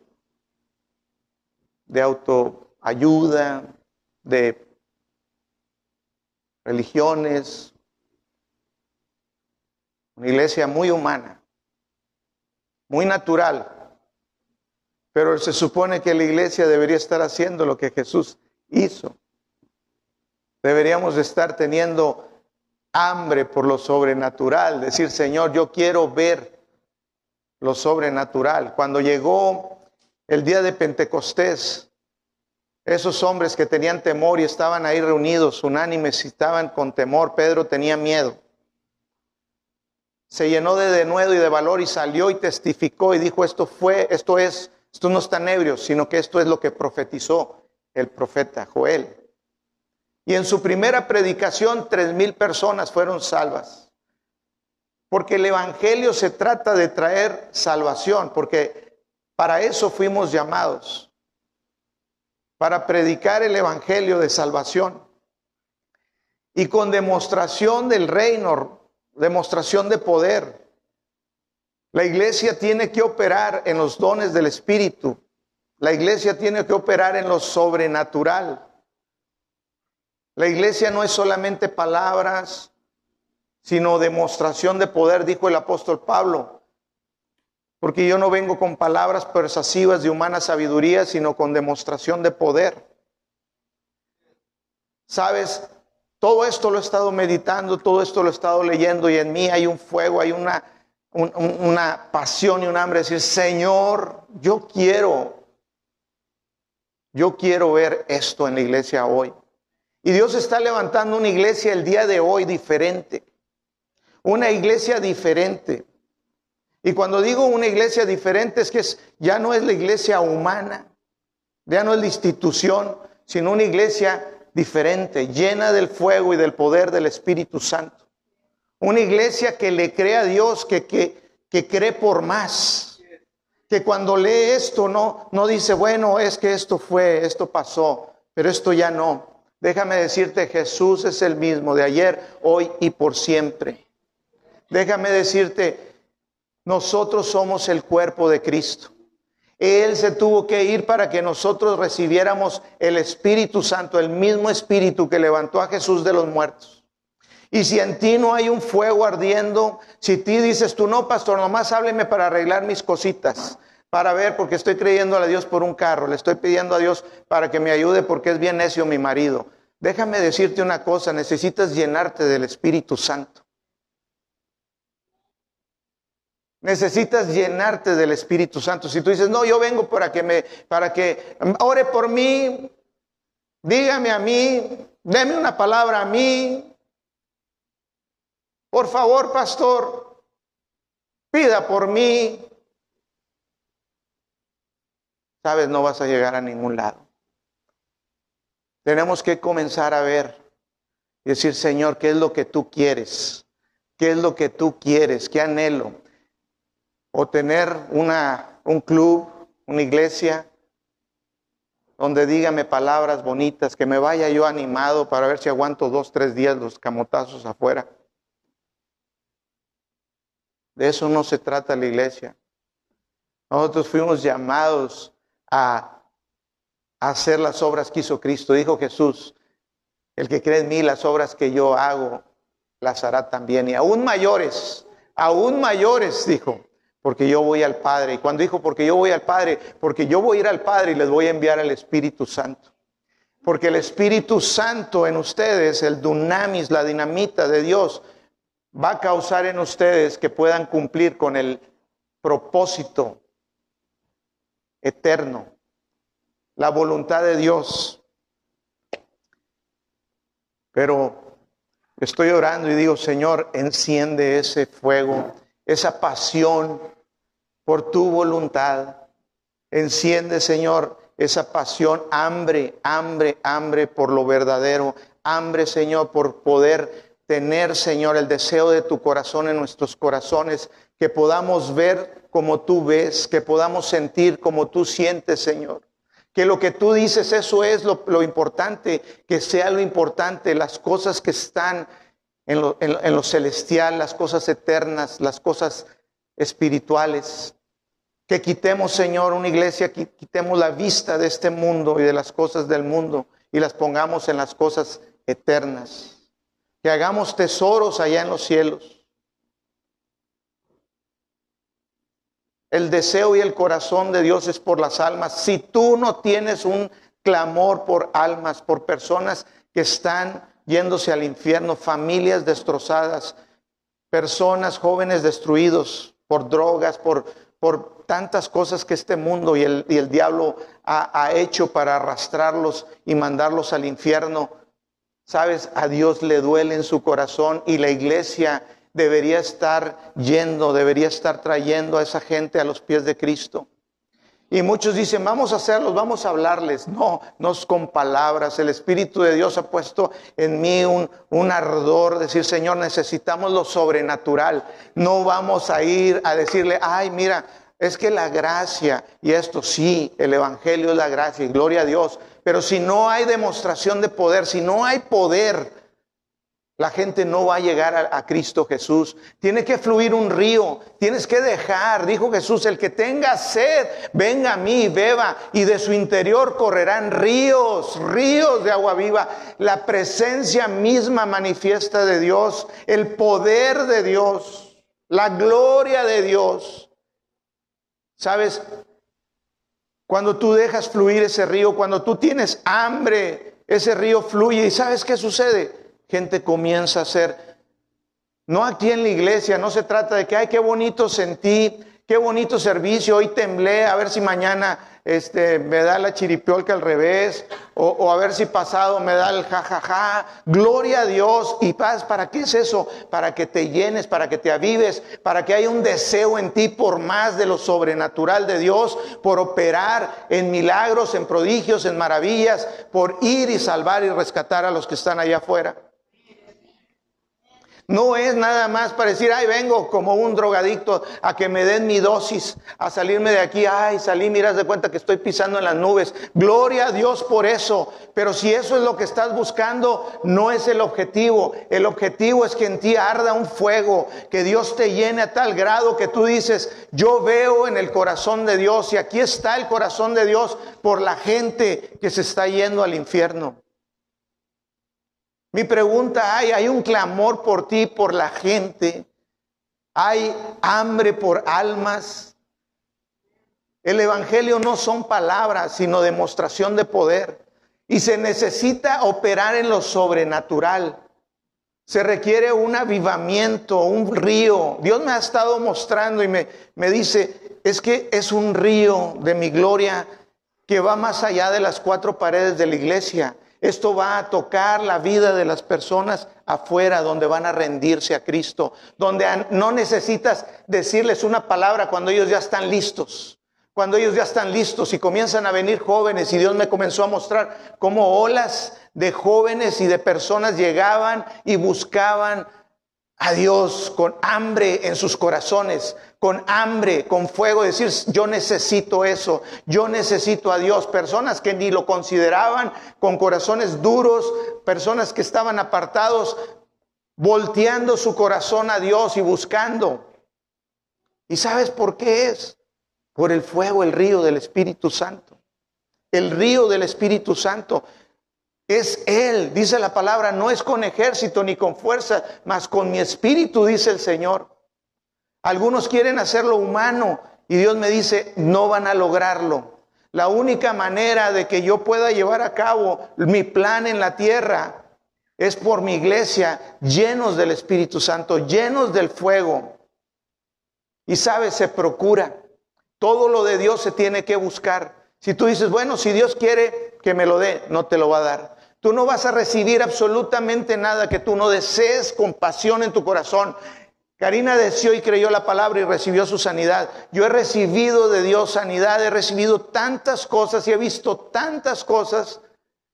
de autoayuda, de religiones, una iglesia muy humana, muy natural, pero se supone que la iglesia debería estar haciendo lo que Jesús hizo. Deberíamos estar teniendo hambre por lo sobrenatural, decir, Señor, yo quiero ver lo sobrenatural. Cuando llegó el día de Pentecostés, esos hombres que tenían temor y estaban ahí reunidos, unánimes, y estaban con temor, Pedro tenía miedo. Se llenó de denuedo y de valor y salió y testificó y dijo, esto fue, esto es, esto no está ebrio, sino que esto es lo que profetizó el profeta Joel. Y en su primera predicación, tres mil personas fueron salvas. Porque el Evangelio se trata de traer salvación, porque para eso fuimos llamados, para predicar el Evangelio de salvación. Y con demostración del reino, demostración de poder. La iglesia tiene que operar en los dones del Espíritu. La iglesia tiene que operar en lo sobrenatural. La iglesia no es solamente palabras, sino demostración de poder, dijo el apóstol Pablo. Porque yo no vengo con palabras persuasivas de humana sabiduría, sino con demostración de poder. Sabes, todo esto lo he estado meditando, todo esto lo he estado leyendo y en mí hay un fuego, hay una, una pasión y un hambre de decir, Señor, yo quiero, yo quiero ver esto en la iglesia hoy. Y Dios está levantando una iglesia el día de hoy diferente. Una iglesia diferente. Y cuando digo una iglesia diferente es que ya no es la iglesia humana, ya no es la institución, sino una iglesia diferente, llena del fuego y del poder del Espíritu Santo. Una iglesia que le cree a Dios, que, que, que cree por más. Que cuando lee esto no, no dice, bueno, es que esto fue, esto pasó, pero esto ya no. Déjame decirte, Jesús es el mismo de ayer, hoy y por siempre. Déjame decirte, nosotros somos el cuerpo de Cristo. Él se tuvo que ir para que nosotros recibiéramos el Espíritu Santo, el mismo Espíritu que levantó a Jesús de los muertos. Y si en ti no hay un fuego ardiendo, si ti dices tú no, pastor, nomás hábleme para arreglar mis cositas, para ver, porque estoy creyendo a Dios por un carro, le estoy pidiendo a Dios para que me ayude porque es bien necio mi marido. Déjame decirte una cosa, necesitas llenarte del Espíritu Santo. Necesitas llenarte del Espíritu Santo. Si tú dices, no, yo vengo para que me, para que ore por mí, dígame a mí, deme una palabra a mí. Por favor, pastor, pida por mí sabes, no vas a llegar a ningún lado. Tenemos que comenzar a ver y decir, Señor, ¿qué es lo que tú quieres? ¿Qué es lo que tú quieres? ¿Qué anhelo? O tener una, un club, una iglesia, donde dígame palabras bonitas, que me vaya yo animado para ver si aguanto dos, tres días los camotazos afuera. De eso no se trata la iglesia. Nosotros fuimos llamados a hacer las obras que hizo Cristo. Dijo Jesús, el que cree en mí, las obras que yo hago, las hará también. Y aún mayores, aún mayores, dijo, porque yo voy al Padre. Y cuando dijo, porque yo voy al Padre, porque yo voy a ir al Padre y les voy a enviar al Espíritu Santo. Porque el Espíritu Santo en ustedes, el dunamis, la dinamita de Dios, va a causar en ustedes que puedan cumplir con el propósito eterno, la voluntad de Dios. Pero estoy orando y digo, Señor, enciende ese fuego, esa pasión por tu voluntad. Enciende, Señor, esa pasión, hambre, hambre, hambre por lo verdadero, hambre, Señor, por poder tener, Señor, el deseo de tu corazón en nuestros corazones, que podamos ver como tú ves, que podamos sentir como tú sientes, Señor. Que lo que tú dices, eso es lo, importante, que sea lo importante, las cosas que están en lo, celestial, las cosas eternas, las cosas espirituales. Que quitemos, Señor, una iglesia, que quitemos la vista de este mundo y de las cosas del mundo y las pongamos en las cosas eternas. Que hagamos tesoros allá en los cielos El deseo y el corazón de Dios es por las almas. Si tú no tienes un clamor por almas, por personas que están yéndose al infierno, familias destrozadas, personas, jóvenes destruidos por drogas, por, por tantas cosas que este mundo y el, y el diablo ha, ha hecho para arrastrarlos y mandarlos al infierno. Sabes, a Dios le duele en su corazón y la iglesia debería estar yendo, debería estar trayendo a esa gente a los pies de Cristo. Y muchos dicen, vamos a hacerlos, vamos a hablarles. No, no es con palabras. El Espíritu de Dios ha puesto en mí un, un ardor, decir, Señor, necesitamos lo sobrenatural. No vamos a ir a decirle, ay, mira, es que la gracia y esto, sí, el Evangelio es la gracia y gloria a Dios. Pero si no hay demostración de poder, si no hay poder, la gente no va a llegar a, Cristo Jesús. Tiene que fluir un río. Tienes que dejar, dijo Jesús, el que tenga sed, venga a mí, beba, y de su interior correrán ríos, ríos de agua viva. La presencia misma manifiesta de Dios, el poder de Dios, la gloria de Dios. ¿Sabes? Cuando tú dejas fluir ese río, cuando tú tienes hambre, ese río fluye. ¿Y sabes qué sucede? Gente comienza a ser, no aquí en la iglesia, no se trata de que, ay, qué bonito sentí, qué bonito servicio, hoy temblé, a ver si mañana este, me da la chiripiolca al revés, o, a ver si pasado me da el jajaja, ja, ja. gloria a Dios y paz, ¿para qué es eso? Para que te llenes, para que te avives, para que haya un deseo en ti por más de lo sobrenatural de Dios, por operar en milagros, en prodigios, en maravillas, por ir y salvar y rescatar a los que están allá afuera. No es nada más para decir, ay, vengo como un drogadicto a que me den mi dosis, a salirme de aquí, ay, salí, miras de cuenta que estoy pisando en las nubes. Gloria a Dios por eso. Pero si eso es lo que estás buscando, no es el objetivo. El objetivo es que en ti arda un fuego, que Dios te llene a tal grado que tú dices, yo veo en el corazón de Dios y aquí está el corazón de Dios por la gente que se está yendo al infierno. Mi pregunta hay, hay un clamor por ti, por la gente. Hay hambre por almas. El Evangelio no son palabras, sino demostración de poder. Y se necesita operar en lo sobrenatural. Se requiere un avivamiento, un río. Dios me ha estado mostrando y me, me dice, es que es un río de mi gloria que va más allá de las cuatro paredes de la iglesia. Esto va a tocar la vida de las personas afuera, donde van a rendirse a Cristo, donde no necesitas decirles una palabra cuando ellos ya están listos. Cuando ellos ya están listos y comienzan a venir jóvenes y Dios me comenzó a mostrar cómo olas de jóvenes y de personas llegaban y buscaban a Dios con hambre en sus corazones, con hambre, con fuego, decir, yo necesito eso, yo necesito a Dios. Personas que ni lo consideraban, con corazones duros, personas que estaban apartados, volteando su corazón a Dios y buscando. ¿Y sabes por qué es? Por el fuego, el río del Espíritu Santo. El río del Espíritu Santo. Es Él, dice la palabra, no es con ejército ni con fuerza, mas con mi espíritu, dice el Señor. Algunos quieren hacerlo humano y Dios me dice, no van a lograrlo. La única manera de que yo pueda llevar a cabo mi plan en la tierra es por mi iglesia, llenos del Espíritu Santo, llenos del fuego. Y sabes, se procura. Todo lo de Dios se tiene que buscar. Si tú dices, bueno, si Dios quiere que me lo dé, no te lo va a dar. Tú no vas a recibir absolutamente nada que tú no desees con pasión en tu corazón. Karina deseó y creyó la palabra y recibió su sanidad. Yo he recibido de Dios sanidad, he recibido tantas cosas y he visto tantas cosas,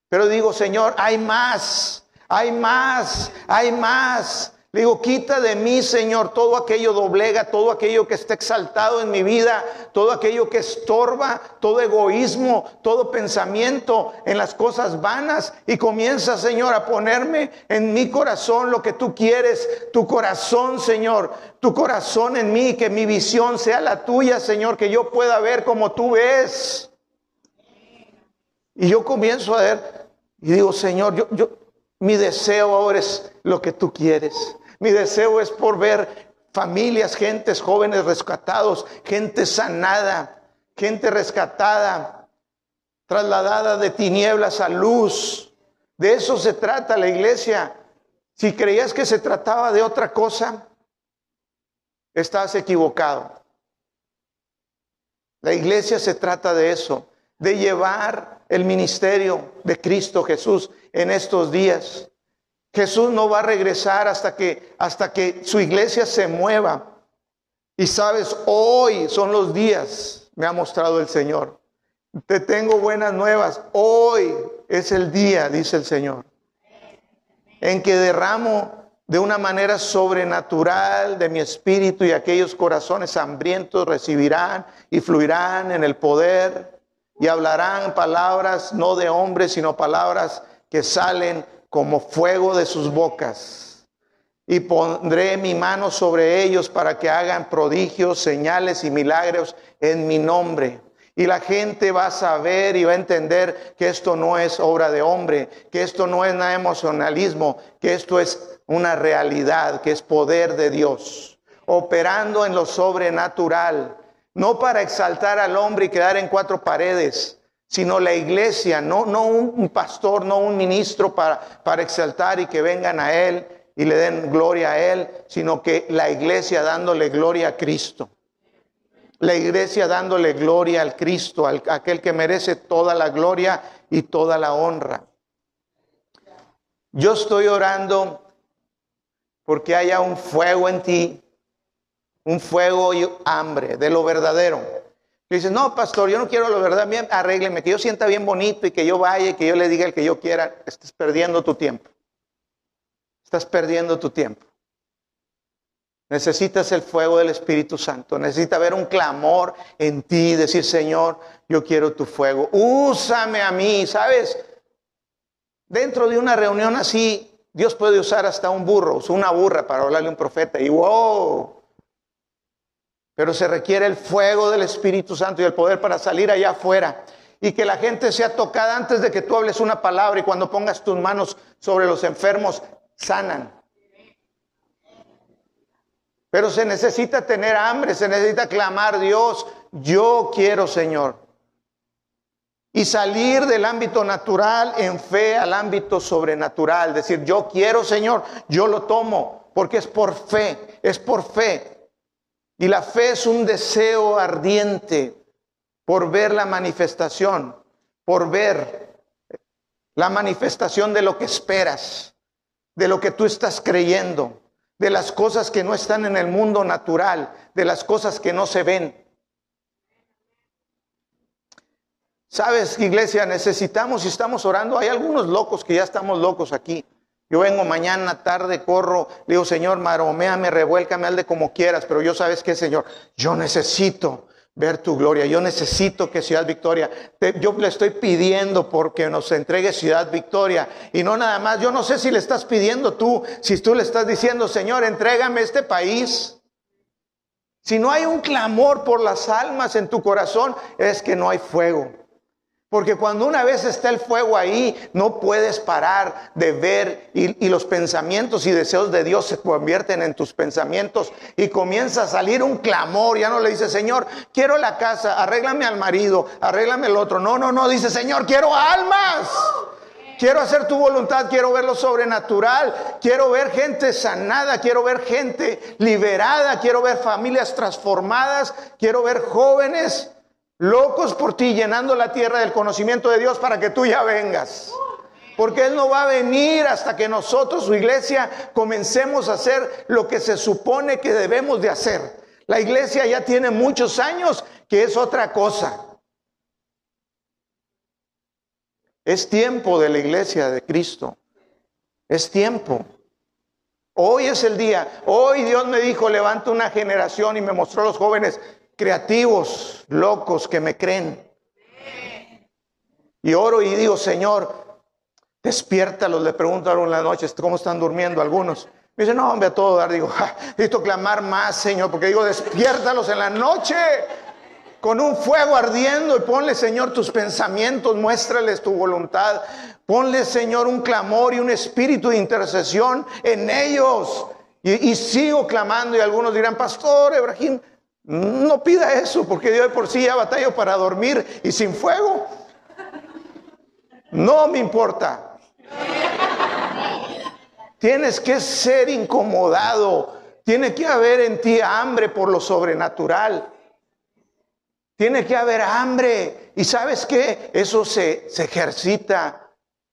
pero digo, Señor, hay más, hay más, hay más. Le digo, quita de mí, Señor, todo aquello doblega, todo aquello que está exaltado en mi vida, todo aquello que estorba, todo egoísmo, todo pensamiento en las cosas vanas. Y comienza, Señor, a ponerme en mi corazón lo que tú quieres, tu corazón, Señor, tu corazón en mí, que mi visión sea la tuya, Señor, que yo pueda ver como tú ves. Y yo comienzo a ver y digo, Señor, yo, yo, mi deseo ahora es lo que tú quieres. Mi deseo es por ver familias, gentes jóvenes rescatados, gente sanada, gente rescatada, trasladada de tinieblas a luz, De eso se trata la iglesia. Si creías que se trataba de otra cosa, estás equivocado. La iglesia se trata de eso, de llevar el ministerio de Cristo Jesús en estos días. Jesús no va a regresar hasta que hasta que su iglesia se mueva. Y sabes, hoy son los días, me ha mostrado el Señor. Te tengo buenas nuevas. Hoy es el día, dice el Señor, en que derramo de una manera sobrenatural de mi espíritu y aquellos corazones hambrientos recibirán y fluirán en el poder y hablarán palabras no de hombres, sino palabras que salen como fuego de sus bocas. Y pondré mi mano sobre ellos para que hagan prodigios, señales y milagros en mi nombre. Y la gente va a saber y va a entender que esto no es obra de hombre, que esto no es nada emocionalismo, que esto es una realidad que es poder de Dios, operando en lo sobrenatural, no para exaltar al hombre y quedar en cuatro paredes, sino la iglesia, no, no un pastor, no un ministro para, para exaltar y que vengan a Él y le den gloria a Él, sino que la iglesia dándole gloria a Cristo. La iglesia dándole gloria al Cristo, al, aquel que merece toda la gloria y toda la honra. Yo estoy orando porque haya un fuego en ti, un fuego y hambre de lo verdadero. Y dices, no, pastor, yo no quiero lo verdad, bien, arrégleme, que yo sienta bien bonito y que yo vaya y que yo le diga el que yo quiera. Estás perdiendo tu tiempo. Estás perdiendo tu tiempo. Necesitas el fuego del Espíritu Santo. Necesitas ver un clamor en ti, decir, Señor, yo quiero tu fuego. Úsame a mí, ¿sabes? Dentro de una reunión así, Dios puede usar hasta un burro, una burra para hablarle a un profeta y wow. Pero se requiere el fuego del Espíritu Santo y el poder para salir allá afuera y que la gente sea tocada antes de que tú hables una palabra y cuando pongas tus manos sobre los enfermos, sanan. Pero se necesita tener hambre, se necesita clamar, Dios, yo quiero, Señor y salir del ámbito natural en fe al ámbito sobrenatural. Decir, yo quiero, Señor, yo lo tomo, porque es por fe, es por fe. Y la fe es un deseo ardiente por ver la manifestación, por ver la manifestación de lo que esperas, de lo que tú estás creyendo, de las cosas que no están en el mundo natural, de las cosas que no se ven. Sabes, iglesia, necesitamos y estamos orando. Hay algunos locos que ya estamos locos aquí. Yo vengo mañana, tarde, corro, le digo, Señor, maroméame, revuélcame, alde como quieras, pero yo sabes qué, Señor, yo necesito ver tu gloria, yo necesito que Ciudad Victoria, yo le estoy pidiendo porque nos entregue Ciudad Victoria y no nada más, yo no sé si le estás pidiendo tú, si tú le estás diciendo, Señor, entrégame este país. Si no hay un clamor por las almas en tu corazón, es que no hay fuego. Porque cuando una vez está el fuego ahí, no puedes parar de ver y, los pensamientos y deseos de Dios se convierten en tus pensamientos y comienza a salir un clamor. Ya no le dice, Señor, quiero la casa, arréglame al marido, arréglame el otro. No, no, no, dice, Señor, quiero almas. Quiero hacer tu voluntad, quiero ver lo sobrenatural, quiero ver gente sanada, quiero ver gente liberada, quiero ver familias transformadas, quiero ver jóvenes locos por ti, llenando la tierra del conocimiento de Dios para que tú ya vengas. Porque Él no va a venir hasta que nosotros, su iglesia, comencemos a hacer lo que se supone que debemos de hacer. La iglesia ya tiene muchos años que es otra cosa. Es tiempo de la iglesia de Cristo. Es tiempo. Hoy es el día. Hoy Dios me dijo, levanta una generación y me mostró a los jóvenes creativos, locos que me creen. Y oro y digo, Señor, despiértalos. Le pregunto en la noche, ¿cómo están durmiendo algunos? Me dice, no, hombre, a todo dar. Digo, necesito clamar más, Señor, porque digo, despiértalos en la noche con un fuego ardiendo y ponle, Señor, tus pensamientos, muéstrales tu voluntad. Ponle, Señor, un clamor y un espíritu de intercesión en ellos. Y, y sigo clamando y algunos dirán, Pastor Ebrahim, no pida eso, porque yo de por sí ya batallo para dormir y sin fuego. No me importa. Tienes que ser incomodado. Tiene que haber en ti hambre por lo sobrenatural. Tiene que haber hambre. Y sabes qué? Eso se, se ejercita.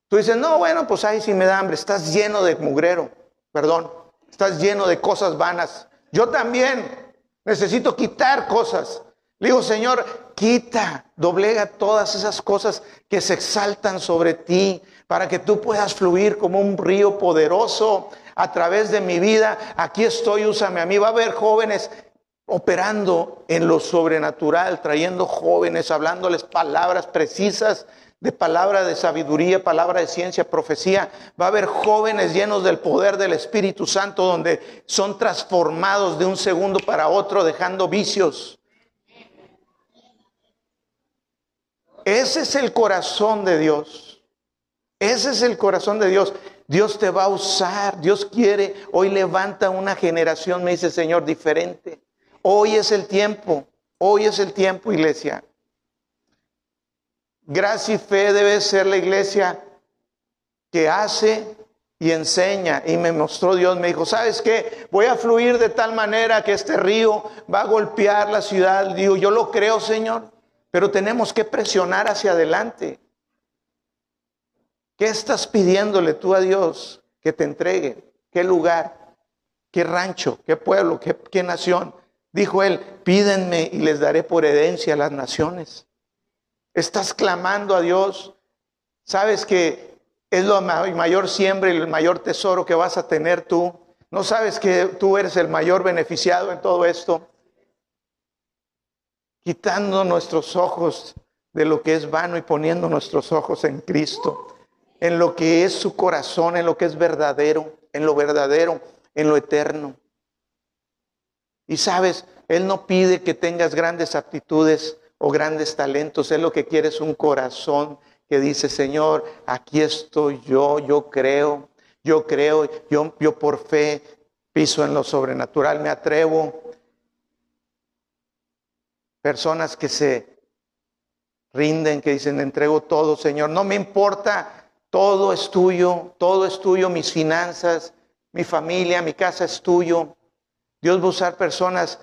Tú dices, no, bueno, pues ahí sí me da hambre. Estás lleno de mugrero. Perdón. Estás lleno de cosas vanas. Yo también necesito quitar cosas. Le digo, Señor, quita, doblega todas esas cosas que se exaltan sobre ti para que tú puedas fluir como un río poderoso a través de mi vida. Aquí estoy, úsame a mí. Va a haber jóvenes operando en lo sobrenatural, trayendo jóvenes, hablándoles palabras precisas de palabra de sabiduría, palabra de ciencia, profecía. Va a haber jóvenes llenos del poder del Espíritu Santo donde son transformados de un segundo para otro, dejando vicios. Ese es el corazón de Dios. Ese es el corazón de Dios. Dios te va a usar. Dios quiere. Hoy levanta una generación, me dice Señor, diferente. Hoy es el tiempo. Hoy es el tiempo, iglesia. Gracia y fe debe ser la iglesia que hace y enseña. Y me mostró Dios, me dijo, ¿sabes qué? Voy a fluir de tal manera que este río va a golpear la ciudad. Digo, yo lo creo, Señor, pero tenemos que presionar hacia adelante. ¿Qué estás pidiéndole tú a Dios que te entregue? ¿Qué lugar? ¿Qué rancho? ¿Qué pueblo? ¿Qué, qué nación? Dijo él, pídenme y les daré por herencia a las naciones. Estás clamando a Dios. Sabes que es lo mayor siembra y el mayor tesoro que vas a tener tú. No sabes que tú eres el mayor beneficiado en todo esto. Quitando nuestros ojos de lo que es vano y poniendo nuestros ojos en Cristo, en lo que es su corazón, en lo que es verdadero, en lo verdadero, en lo eterno. Y sabes, Él no pide que tengas grandes aptitudes o grandes talentos. Él lo que quiere es un corazón que dice, Señor, aquí estoy yo, yo creo, yo creo, yo, yo por fe piso en lo sobrenatural, me atrevo. Personas que se rinden, que dicen, entrego todo, Señor, no me importa, todo es tuyo, todo es tuyo, mis finanzas, mi familia, mi casa es tuyo. Dios va a usar personas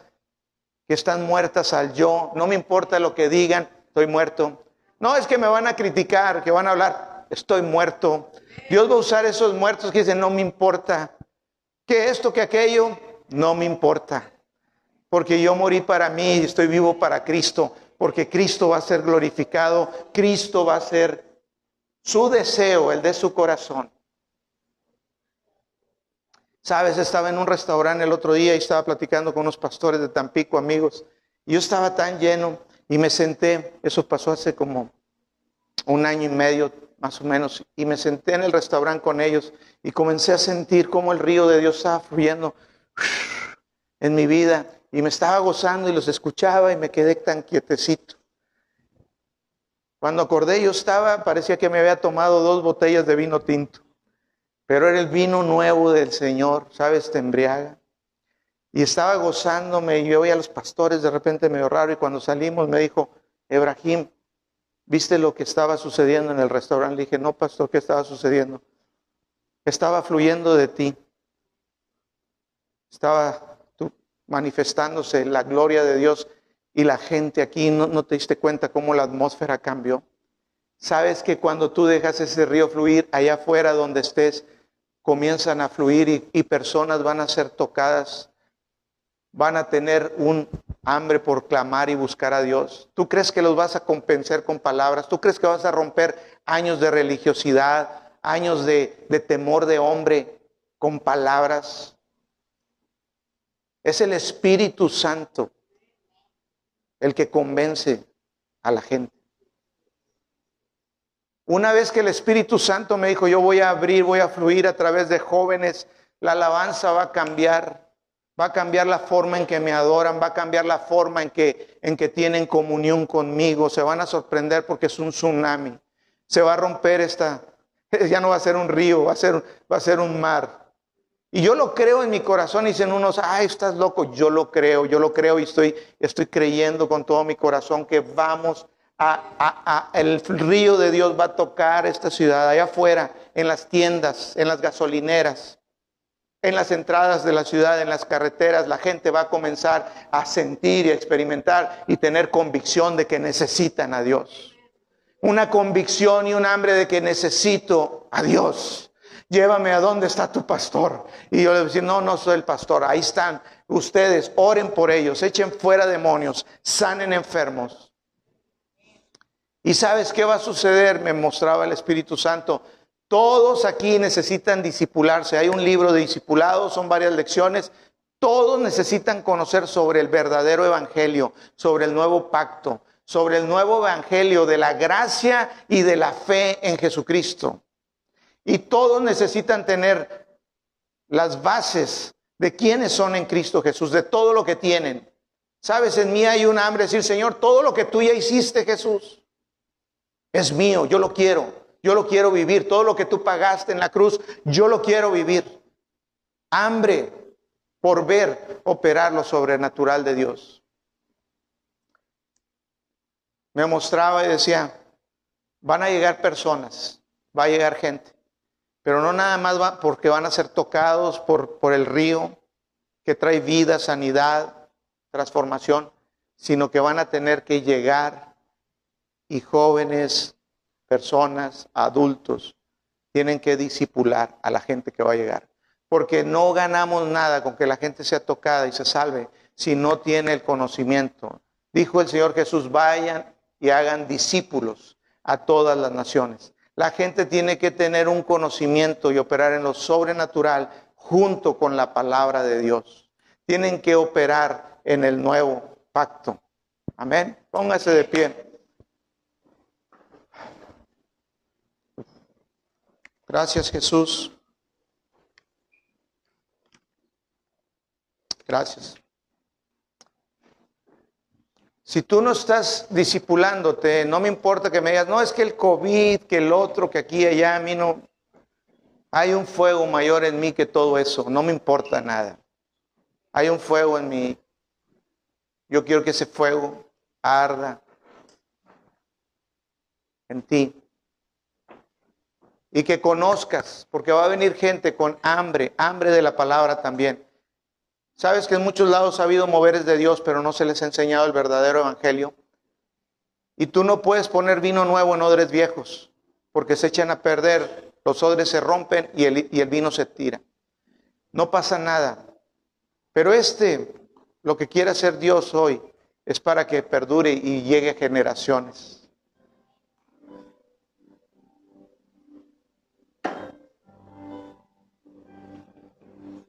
que están muertas al yo. No me importa lo que digan, estoy muerto. No es que me van a criticar, que van a hablar, estoy muerto. Dios va a usar esos muertos que dicen, no me importa. Que esto, que aquello, no me importa. Porque yo morí para mí y estoy vivo para Cristo. Porque Cristo va a ser glorificado. Cristo va a ser su deseo, el de su corazón. Sabes, estaba en un restaurante el otro día y estaba platicando con unos pastores de Tampico, amigos. Y yo estaba tan lleno y me senté, eso pasó hace como un año y medio más o menos, y me senté en el restaurante con ellos y comencé a sentir cómo el río de Dios estaba fluyendo en mi vida y me estaba gozando y los escuchaba y me quedé tan quietecito. Cuando acordé yo estaba, parecía que me había tomado dos botellas de vino tinto. Pero era el vino nuevo del Señor, ¿sabes? Te embriaga. Y estaba gozándome y yo veía a los pastores de repente medio raro y cuando salimos me dijo, Ebrahim, ¿viste lo que estaba sucediendo en el restaurante? Le dije, no, pastor, ¿qué estaba sucediendo? Estaba fluyendo de ti. Estaba tú manifestándose la gloria de Dios y la gente aquí, no, no te diste cuenta cómo la atmósfera cambió. Sabes que cuando tú dejas ese río fluir allá afuera donde estés, comienzan a fluir y, personas van a ser tocadas, van a tener un hambre por clamar y buscar a Dios. ¿Tú crees que los vas a convencer con palabras? ¿Tú crees que vas a romper años de religiosidad, años de temor de hombre con palabras? Es el Espíritu Santo el que convence a la gente. Una vez que el Espíritu Santo me dijo, yo voy a abrir, voy a fluir a través de jóvenes, la alabanza va a cambiar, va a cambiar la forma en que me adoran, va a cambiar la forma en que, en que tienen comunión conmigo, se van a sorprender porque es un tsunami, se va a romper esta, <laughs> ya no va a ser un río, va a ser, va a ser un mar. Y yo lo creo en mi corazón, y dicen unos, ay, estás loco, yo lo creo, yo lo creo y estoy, estoy creyendo con todo mi corazón que vamos el río de Dios va a tocar esta ciudad, allá afuera, en las tiendas, en las gasolineras. en las entradas de la ciudad, en las carreteras, la gente va a comenzar a sentir y a experimentar y tener convicción de que necesitan a Dios. Una convicción y un hambre de que necesito a Dios. Llévame a dónde está tu pastor. Y yo le decía, no, no soy el pastor. Ahí están ustedes. Oren por ellos. Echen fuera demonios. Sanen enfermos. Y sabes qué va a suceder, me mostraba el Espíritu Santo todos aquí necesitan disipularse. Hay un libro de discipulados, son varias lecciones. Todos necesitan conocer sobre el verdadero evangelio, sobre el nuevo pacto, sobre el nuevo evangelio de la gracia y de la fe en Jesucristo. Y todos necesitan tener las bases de quiénes son en Cristo Jesús, de todo lo que tienen. Sabes, en mí hay un hambre decir, Señor, todo lo que tú ya hiciste, Jesús, es mío, yo lo quiero. Yo lo quiero vivir. Todo lo que tú pagaste en la cruz, yo lo quiero vivir. Hambre por ver operar lo sobrenatural de Dios. Me mostraba y decía, van a llegar personas, va a llegar gente, pero no nada más va porque van a ser tocados por, por el río que trae vida, sanidad, transformación, sino que van a tener que llegar y jóvenes personas, adultos, tienen que disipular a la gente que va a llegar. Porque no ganamos nada con que la gente sea tocada y se salve si no tiene el conocimiento. Dijo el Señor Jesús, vayan y hagan discípulos a todas las naciones. La gente tiene que tener un conocimiento y operar en lo sobrenatural junto con la palabra de Dios. Tienen que operar en el nuevo pacto. Amén. Póngase de pie. Gracias Jesús. Gracias. Si tú no estás discipulándote, no me importa que me digas, no es que el COVID, que el otro, que aquí y allá, a mí no. Hay un fuego mayor en mí que todo eso, no me importa nada. Hay un fuego en mí. Yo quiero que ese fuego arda en ti y que conozcas, porque va a venir gente con hambre, hambre de la palabra también. Sabes que en muchos lados ha habido moveres de Dios, pero no se les ha enseñado el verdadero evangelio. Y tú no puedes poner vino nuevo en odres viejos, porque se echan a perder, los odres se rompen y el, vino se tira. No pasa nada. Pero este, lo que quiere hacer Dios hoy, es para que perdure y llegue a generaciones.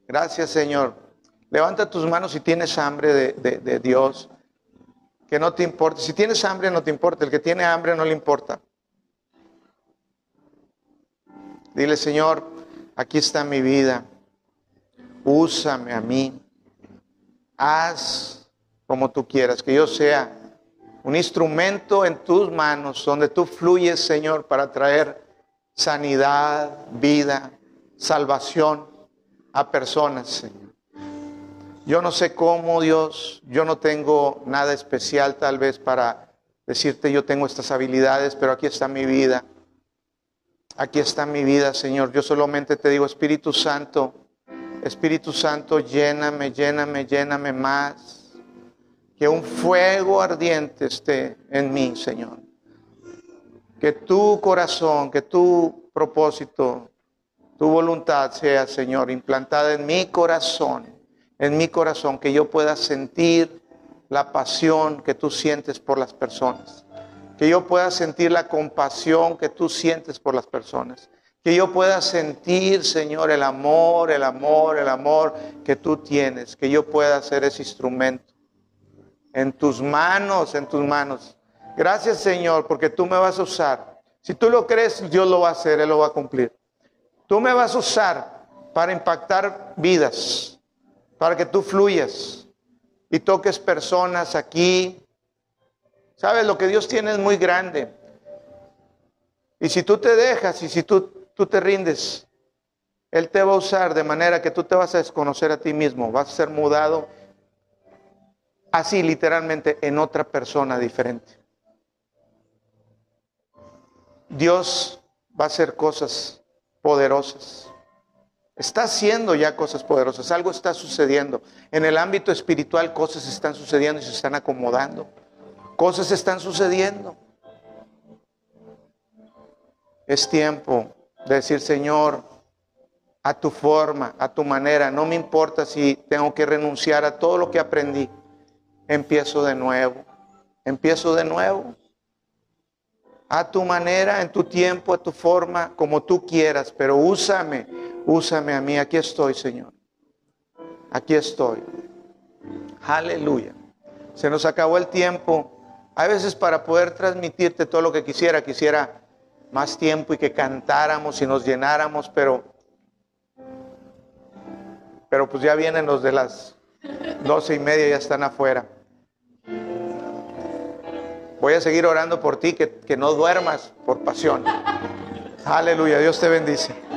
Gracias, Señor. Levanta tus manos si tienes hambre de, Dios. Que no te importe. Si tienes hambre, no te importa. El que tiene hambre no le importa. Dile, Señor, aquí está mi vida. Úsame a mí. Haz como tú quieras. Que yo sea un instrumento en tus manos donde tú fluyes, Señor, para traer sanidad, vida, salvación a personas, Señor. Yo no sé cómo, Dios, yo no tengo nada especial tal vez para decirte yo tengo estas habilidades, pero aquí está mi vida. Aquí está mi vida, Señor. Yo solamente te digo, Espíritu Santo, Espíritu Santo, lléname, lléname, lléname más. Que un fuego ardiente esté en mí, Señor. Que tu corazón, que tu propósito tu voluntad sea, Señor, implantada en mi corazón, en mi corazón, que yo pueda sentir la pasión que tú sientes por las personas, que yo pueda sentir la compasión que tú sientes por las personas, que yo pueda sentir, Señor, el amor, el amor, el amor que tú tienes, que yo pueda ser ese instrumento en tus manos, en tus manos. Gracias, Señor, porque tú me vas a usar. Si tú lo crees, Dios lo va a hacer, Él lo va a cumplir. Tú me vas a usar para impactar vidas, para que tú fluyas y toques personas aquí. Sabes, lo que Dios tiene es muy grande. Y si tú te dejas y si tú, tú te rindes, Él te va a usar de manera que tú te vas a desconocer a ti mismo, vas a ser mudado así literalmente en otra persona diferente. Dios va a hacer cosas poderosas. Está haciendo ya cosas poderosas, algo está sucediendo. En el ámbito espiritual cosas están sucediendo y se están acomodando. Cosas están sucediendo. Es tiempo de decir, Señor, a tu forma, a tu manera, no me importa si tengo que renunciar a todo lo que aprendí. Empiezo de nuevo, empiezo de nuevo. A tu manera, en tu tiempo, a tu forma, como tú quieras, pero úsame, úsame a mí. Aquí estoy, Señor. Aquí estoy. Aleluya. Se nos acabó el tiempo. A veces para poder transmitirte todo lo que quisiera, quisiera más tiempo y que cantáramos y nos llenáramos, pero, pero pues ya vienen los de las doce y media, ya están afuera. Voy a seguir orando por ti, que, que no duermas por pasión. Aleluya, Dios te bendice.